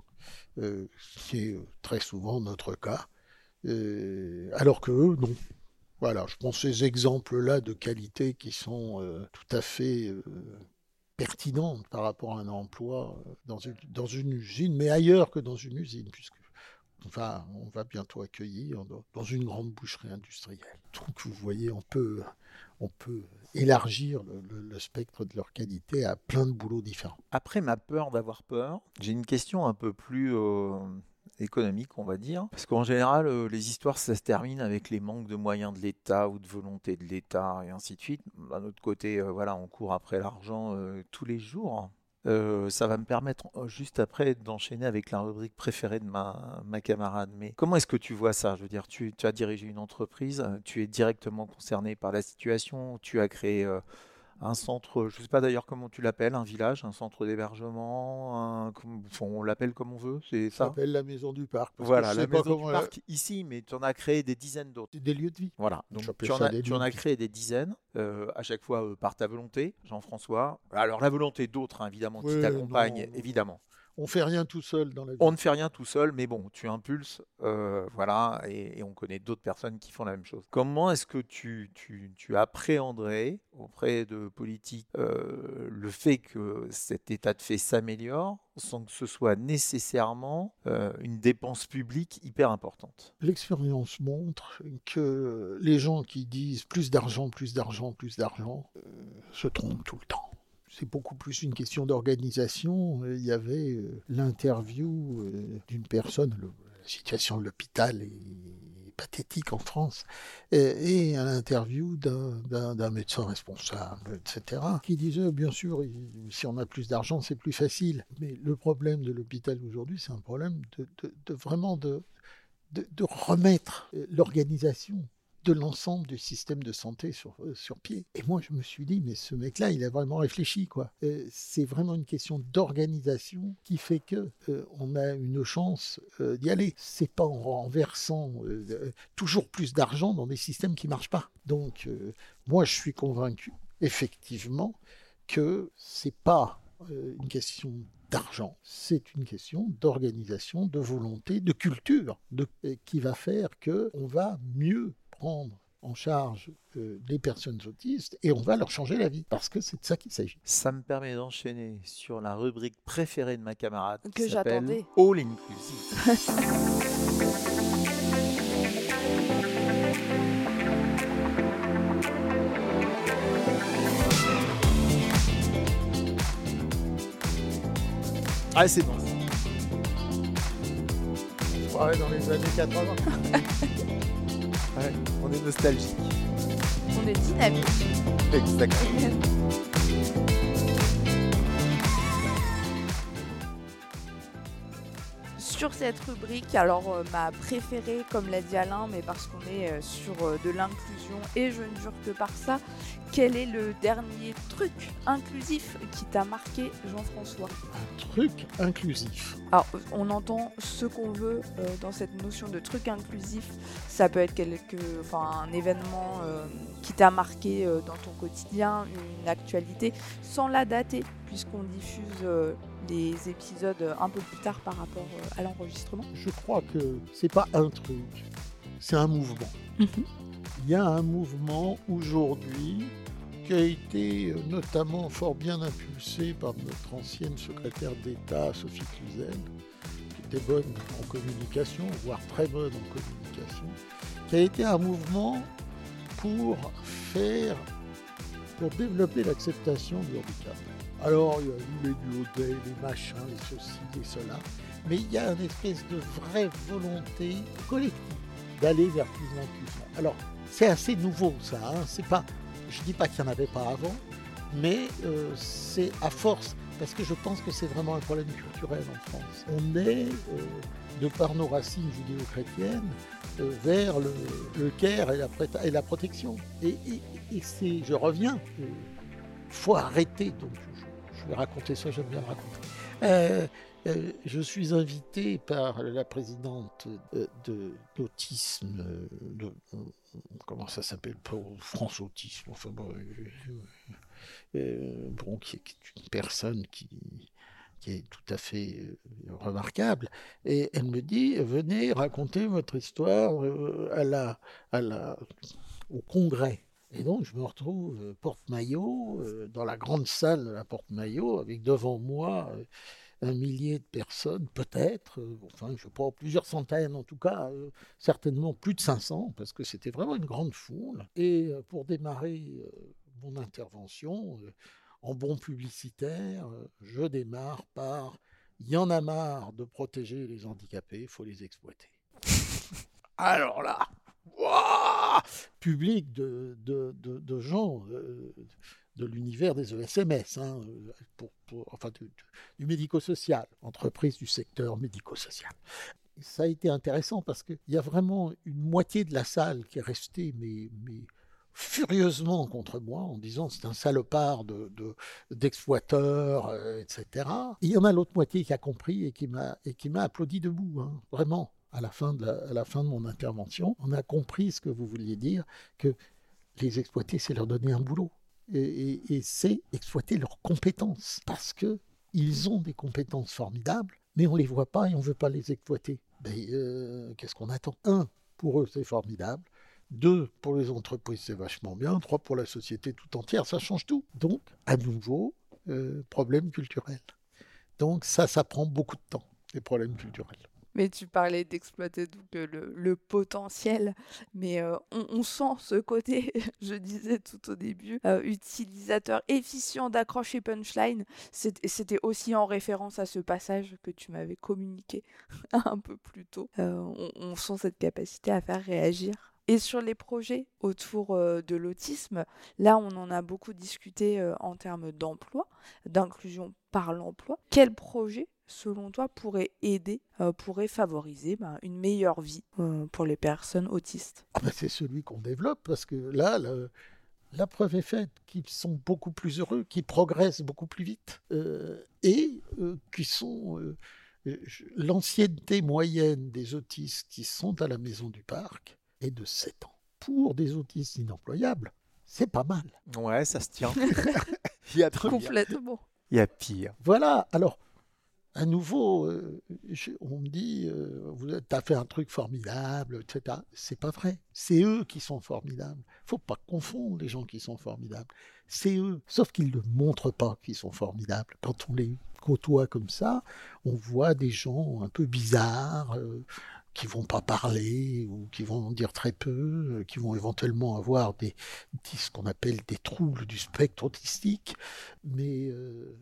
euh, qui est très souvent notre cas. Euh, alors que eux, non. Voilà, je prends ces exemples-là de qualité qui sont euh, tout à fait euh, pertinentes par rapport à un emploi dans une, usine, mais ailleurs que dans une usine, puisque va, on va bientôt accueillir dans une grande boucherie industrielle. Donc vous voyez, on peut, on peut élargir le, spectre de leur qualité à plein de boulots différents. Après ma peur d'avoir peur, j'ai une question un peu plus euh, économique, on va dire. Parce qu'en général, euh, les histoires, ça se termine avec les manques de moyens de l'État ou de volonté de l'État et ainsi de suite. D'un autre côté, euh, voilà, on court après l'argent tous les jours. Euh, ça va me permettre euh, juste après d'enchaîner avec la rubrique préférée de ma, ma camarade. Mais comment est-ce que tu vois ça? Je veux dire, tu, as dirigé une entreprise, euh, tu es directement concerné par la situation, tu as créé un centre, je ne sais pas d'ailleurs comment tu l'appelles, un village, un centre d'hébergement, un- on l'appelle comme on veut, c'est Ça? Ça s'appelle la maison du parc. parce Voilà, la maison du parc ici, mais tu en as créé des dizaines d'autres. Des lieux de vie. Voilà, donc tu en, as, tu en créé des dizaines, euh, à chaque fois euh, par ta volonté, Jean-François. Alors la volonté d'autres, hein, évidemment, qui t'accompagnent, évidemment. On fait rien tout seul dans la vie. On ne fait rien tout seul, mais bon, tu impulses, euh, voilà, et, et on connaît d'autres personnes qui font la même chose. Comment est-ce que tu, tu, tu appréhenderais auprès de politiques euh, le fait que cet état de fait s'améliore sans que ce soit nécessairement euh, une dépense publique hyper importante? L'expérience montre que les gens qui disent plus d'argent, plus d'argent, plus d'argent, se trompent tout le temps. C'est beaucoup plus une question d'organisation. Euh, Il y avait euh, l'interview euh, d'une personne, la situation de l'hôpital est pathétique en France, et, et un interview d'un- médecin responsable, etc., qui disait, bien sûr, si on a plus d'argent, c'est plus facile. Mais le problème de l'hôpital aujourd'hui, c'est un problème de, vraiment de, remettre l'organisation de l'ensemble du système de santé sur, euh, sur pied. Et moi, je me suis dit, mais ce mec-là, il a vraiment réfléchi, quoi. Euh, c'est vraiment une question d'organisation qui fait que euh, on a une chance d'y aller. C'est pas en renversant toujours plus d'argent dans des systèmes qui marchent pas. Donc, moi, je suis convaincu, effectivement, que c'est pas une question d'argent, c'est une question d'organisation, de volonté, de culture, de, qui va faire que on va mieux prendre en charge euh, les personnes autistes et on va leur changer la vie parce que c'est de ça qu'il s'agit. Ça me permet d'enchaîner sur la rubrique préférée de ma camarade Que qui s'appelle j'attendais. All Inclusive. Ah, c'est bon. Ouais, dans les années 80. Ouais, on est nostalgique. On est dynamique. Exactement. Sur cette rubrique, alors euh, ma préférée, comme l'a dit Alain, mais parce qu'on est euh, sur euh, de l'inclusion et je ne jure que par ça, quel est le dernier truc inclusif qui t'a marqué, Jean-François? Un truc inclusif. Alors, on entend ce qu'on veut euh, dans cette notion de truc inclusif. Ça peut être quelque, enfin, un événement euh, qui t'a marqué euh, dans ton quotidien, une actualité, sans la dater, puisqu'on diffuse euh, les épisodes un peu plus tard par rapport euh, à l'enregistrement. Je crois que c'est pas un truc, c'est un mouvement. Il y a un mouvement aujourd'hui qui a été euh, notamment fort bien impulsé par notre ancienne secrétaire d'État, Sophie Cluzel, qui était bonne en communication, voire très bonne en communication, qui a été un mouvement pour faire, pour développer l'acceptation du handicap. Alors, il y a eu les duodets, les machins, les ceci, les cela, mais il y a une espèce de vraie volonté collective d'aller vers plus d'inclusion. Alors, c'est assez nouveau ça, hein, c'est pas, je dis pas qu'il n'y en avait pas avant, mais euh, c'est à force parce que je pense que c'est vraiment un problème culturel en France. On est, euh, de par nos racines judéo-chrétiennes, euh, vers le, le care et la, protection. Et, c'est, je reviens, il faut arrêter. Donc, vais raconter ça, j'aime bien le raconter. Euh, euh, je suis invité par la présidente euh, de l'autisme, euh, de- comment ça s'appelle, France Autisme, enfin bon, euh, euh, bon, qui est une personne qui, qui est tout à fait euh, remarquable. Et elle me dit, venez raconter votre histoire euh, à la, à la, au congrès. Et donc, je me retrouve euh, porte-maillot, euh, dans la grande salle de la porte-maillot, avec devant moi euh, un millier de personnes, peut-être, enfin, je ne plusieurs centaines en tout cas, certainement plus de 500, parce que c'était vraiment une grande foule. Et pour démarrer mon intervention, en bon publicitaire, je démarre par il y en a marre de protéger les handicapés, il faut les exploiter. Alors là, public de, de, de- gens euh, de l'univers des ESMS, hein, euh, pour, pour- enfin du médico-social, entreprise du secteur médico-social. Ça a été intéressant parce qu'il y a vraiment une moitié de la salle qui est restée, mais, mais furieusement contre moi en disant c'est un salopard de, de- d'exploiteur, euh, etc. Et il y en a l'autre moitié qui a compris et qui m'a, et qui m'a applaudi debout, hein, vraiment. À la, fin de mon intervention, on a compris ce que vous vouliez dire, que les exploiter, c'est leur donner un boulot. Et c'est exploiter leurs compétences. Parce que ils ont des compétences formidables, mais on ne les voit pas et on ne veut pas les exploiter. Ben, euh, qu'est-ce qu'on attend? Un, pour eux, c'est formidable. Deux, pour les entreprises, c'est vachement bien. Trois, pour la société tout entière, ça change tout. Donc, à nouveau, euh, problème culturel. Donc, ça, ça prend beaucoup de temps, les problèmes culturels. Mais tu parlais d'exploiter donc euh, le, potentiel, mais euh, on, sent ce côté, je disais tout au début, euh, utilisateur efficient d'accroche et punchline. C'était aussi en référence à ce passage que tu m'avais communiqué un peu plus tôt. On, on sent cette capacité à faire réagir. Et sur les projets autour de l'autisme, là on en a beaucoup discuté en termes d'emploi, d'inclusion par l'emploi. Quel projet selon toi, pourrait aider, euh, pourrait favoriser ben, une meilleure vie euh, pour les personnes autistes? Ah ben, c'est celui qu'on développe parce que là, le- la preuve est faite qu'ils sont beaucoup plus heureux, qu'ils progressent beaucoup plus vite euh, et euh, qui sont l'ancienneté moyenne des autistes qui sont à la maison du parc est de 7 ans. Pour des autistes inemployables, c'est pas mal. Ouais, ça se tient. Il y a pire. Complètement. Il y a pire. Voilà, alors, à nouveau, euh, on me dit, euh, vous as fait un truc formidable, etc. C'est pas vrai. C'est eux qui sont formidables. faut pas confondre les gens qui sont formidables. C'est eux. Sauf qu'ils ne montrent pas qu'ils sont formidables. Quand on les côtoie comme ça, on voit des gens un peu bizarres, euh, qui vont pas parler ou qui vont dire très peu, euh, qui vont éventuellement avoir des, des- ce qu'on appelle des troubles du spectre autistique, mais euh,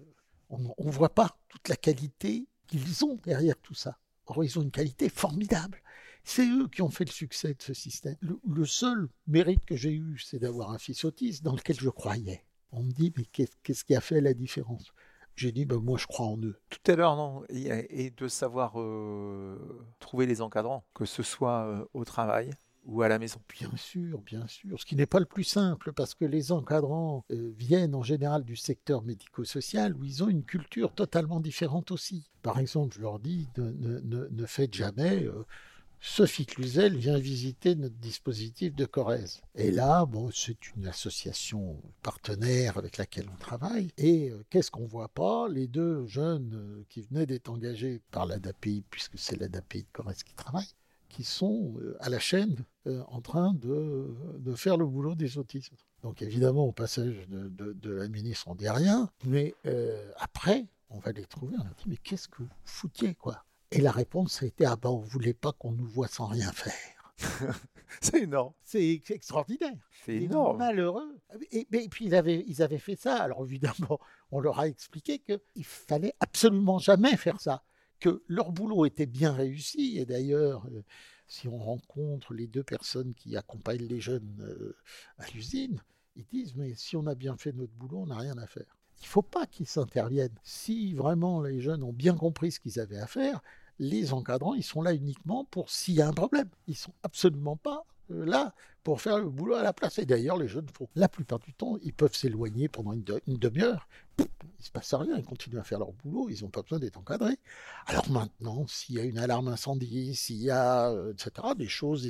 on ne voit pas toute la qualité qu'ils ont derrière tout ça. Or, ils ont une qualité formidable. C'est eux qui ont fait le succès de ce système. Le, seul mérite que j'ai eu, c'est d'avoir un fils autiste dans lequel je croyais. On me dit, mais qu'est- qu'est-ce qui a fait la différence? J'ai dit, ben, moi, je crois en eux. Tout à l'heure, non. Et de savoir euh, trouver les encadrants, que ce soit euh, au travail ou à la maison. Bien sûr, bien sûr. Ce qui n'est pas le plus simple, parce que les encadrants euh, viennent en général du secteur médico-social, où ils ont une culture totalement différente aussi. Par exemple, je leur dis, ne, faites jamais... euh, Sophie Cluzel vient visiter notre dispositif de Corrèze. Et là, bon, c'est une association partenaire avec laquelle on travaille. Et euh, qu'est-ce qu'on voit pas? Les deux jeunes qui venaient d'être engagés par l'ADAPI, puisque c'est l'ADAPI de Corrèze qui travaille, qui sont euh, à la chaîne euh, en train de, de faire le boulot des autismes. Donc évidemment, au passage de, de- de la ministre, on dit rien, mais euh, après, on va les trouver, on a dit, mais qu'est-ce que vous foutiez, quoi? Et la réponse a été, ah ben, on voulait pas qu'on nous voit sans rien faire. C'est énorme. C'est extraordinaire. C'est énorme. Malheureux. Et, mais- et puis ils avaient, ils avaient fait ça. Alors évidemment, on leur a expliqué qu'il fallait absolument jamais faire ça. Que leur boulot était bien réussi. Et d'ailleurs, euh, si on rencontre les deux personnes qui accompagnent les jeunes euh, à l'usine, ils disent Mais si on a bien fait notre boulot, on n'a rien à faire. Il ne faut pas qu'ils s'interviennent. Si vraiment les jeunes ont bien compris ce qu'ils avaient à faire, les encadrants, ils sont là uniquement pour s'il y a un problème. Ils sont absolument pas là pour faire le boulot à la place. Et d'ailleurs, les jeunes font. La plupart du temps, ils peuvent s'éloigner pendant une, de- une demi-heure. Il se passe rien, ils continuent à faire leur boulot, ils n'ont pas besoin d'être encadrés. Alors maintenant, s'il y a une alarme incendie, s'il y a, euh, etc., des choses,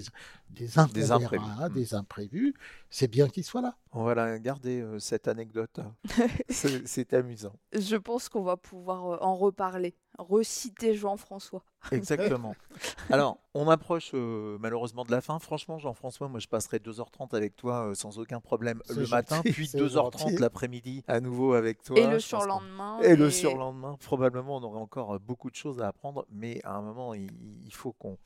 des, des imprévus. imprévus, des imprévus, c'est bien qu'ils soient là. On va la garder, euh, cette anecdote. C'est c'est amusant. Je pense qu'on va pouvoir euh, en reparler, reciter Jean-François. Exactement. Alors, on approche euh, malheureusement de la fin. Franchement, Jean-François, moi je passerai 2h30 avec toi euh, sans aucun problème le matin, puis c'est 2h30 gentil. l'après-midi à nouveau avec toi. et le surlendemain. Et le surlendemain, probablement, on aurait encore euh, beaucoup de choses à apprendre, mais à un moment, il, il faut qu'on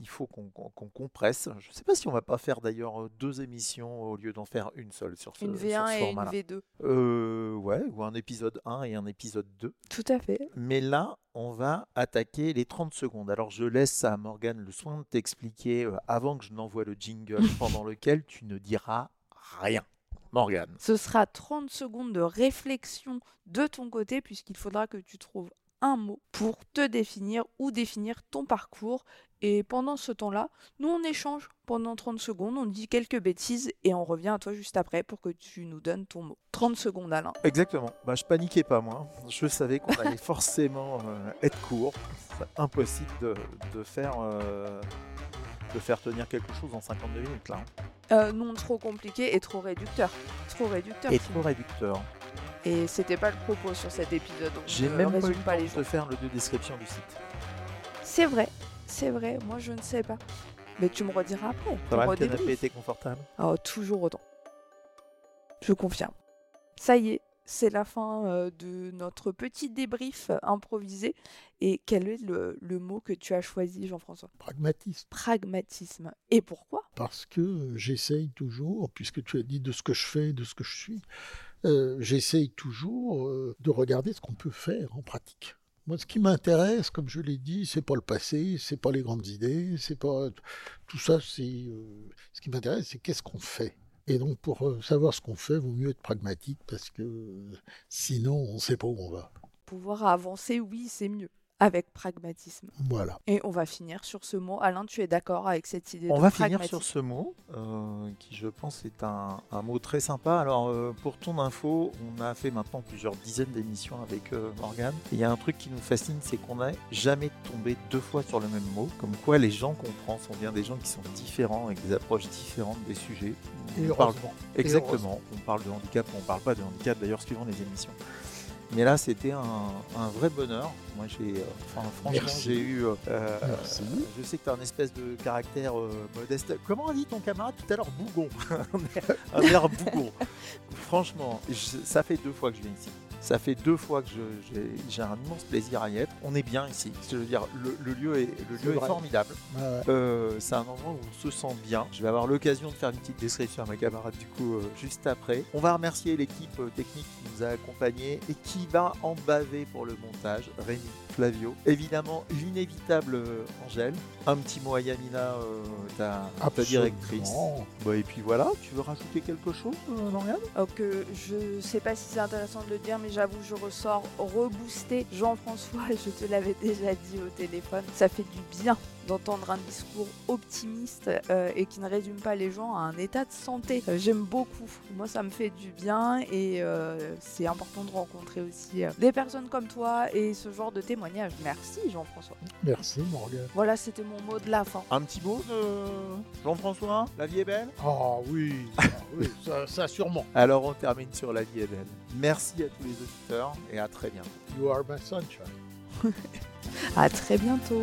il faut qu'on compresse. Je ne sais pas si on va pas faire d'ailleurs euh, deux émissions au lieu d'en faire une seule sur ce, Une sur V1 ce et une format-là. V2. Euh, ouais, ou un épisode 1 et un épisode 2. Tout à fait. Mais là, on va attaquer les 30 secondes. Alors, je laisse à Morgane le soin de t'expliquer euh, avant que je n'envoie le jingle pendant lequel tu ne diras rien. Morgane. Ce sera 30 secondes de réflexion de ton côté, puisqu'il faudra que tu trouves un mot pour te définir ou définir ton parcours. Et pendant ce temps-là, nous on échange pendant 30 secondes, on dit quelques bêtises et on revient à toi juste après pour que tu nous donnes ton mot. 30 secondes Alain. Exactement. Bah, je paniquais pas, moi. Je savais qu'on allait forcément euh, être court. C'est impossible de, de faire, euh, de faire tenir quelque chose en 52 minutes, là. hein. Euh, non trop compliqué et trop réducteur. Trop réducteur. Et trop réducteur. Et c'était pas le propos sur cet épisode. donc J'ai ne même pas eu résume le pas temps les de faire le de description du site. C'est vrai, c'est vrai, moi je ne sais pas. Mais tu me rediras après. Ça va, le canapé était confortable Oh, toujours autant. Je confirme. Ça y est, c'est la fin euh, de notre petit débrief euh, improvisé. Et quel est le, le mot que tu as choisi, Jean-François? Pragmatisme. Pragmatisme. Et pourquoi? Parce que euh, j'essaye toujours, puisque tu as dit de ce que je fais, de ce que je suis, euh, j'essaye toujours euh, de regarder ce qu'on peut faire en pratique. Moi, ce qui m'intéresse, comme je l'ai dit, c'est pas le passé, c'est pas les grandes idées, c'est pas tout ça. C'est euh, ce qui m'intéresse, c'est qu'est-ce qu'on fait. Et donc, pour savoir ce qu'on fait, vaut mieux être pragmatique parce que sinon, on ne sait pas où on va. Pouvoir avancer, oui, c'est mieux. Avec pragmatisme. Voilà. Et on va finir sur ce mot. Alain, tu es d'accord avec cette idée On de va finir sur ce mot, euh, qui je pense est un, un mot très sympa. Alors euh, pour ton info, on a fait maintenant plusieurs dizaines d'émissions avec euh, Morgane. Et Il y a un truc qui nous fascine, c'est qu'on n'a jamais tombé deux fois sur le même mot. Comme quoi les gens qu'on prend sont bien des gens qui sont différents, avec des approches différentes des sujets. Et On parle- heureusement. Exactement. On parle de handicap, on parle pas de handicap d'ailleurs suivant les émissions. Mais là, c'était un, un vrai bonheur. Moi, j'ai, euh, enfin, franchement, j'ai eu. euh, euh, Merci. je sais que tu as un espèce de caractère modeste. Comment a dit ton camarade tout à l'heure? Bougon. un air bougon. Franchement, je- ça fait deux fois que je viens ici. Ça fait deux fois que j'ai un immense plaisir à y être. On est bien ici. Je veux dire, le, le lieu est, le C'est lieu est vrai. formidable. Ouais, ouais. Euh, c'est un endroit où on se sent bien. Je vais avoir l'occasion de faire une petite description à ma camarade du coup euh, juste après. On va remercier l'équipe euh, technique qui nous a accompagnés et qui va en baver pour le montage. Rémi, Flavio, évidemment l'inévitable euh, Angèle. Un petit mot à Yamina, euh, ta, directrice. Bah, et puis voilà, tu veux rajouter quelque chose, euh, Lauriane? Euh, que je sais pas si c'est intéressant de le dire, mais j'avoue, je ressors reboosté. Jean-François, je te l'avais déjà dit au téléphone, ça fait du bien d'entendre un discours optimiste euh, et qui ne résume pas les gens à un état de santé. Euh, J'aime beaucoup. Moi, ça me fait du bien et euh, c'est important de rencontrer aussi euh, des personnes comme toi et ce genre de témoignages. Merci, Jean-François. Merci, Morgane. Voilà, c'était mon mot de la fin. Un petit mot de Jean-François? La vie est belle? Ah oui, ah oui ça, ça sûrement. Alors on termine sur La vie est belle. Merci à tous les auditeurs et à très bientôt. You are my sunshine. À très bientôt.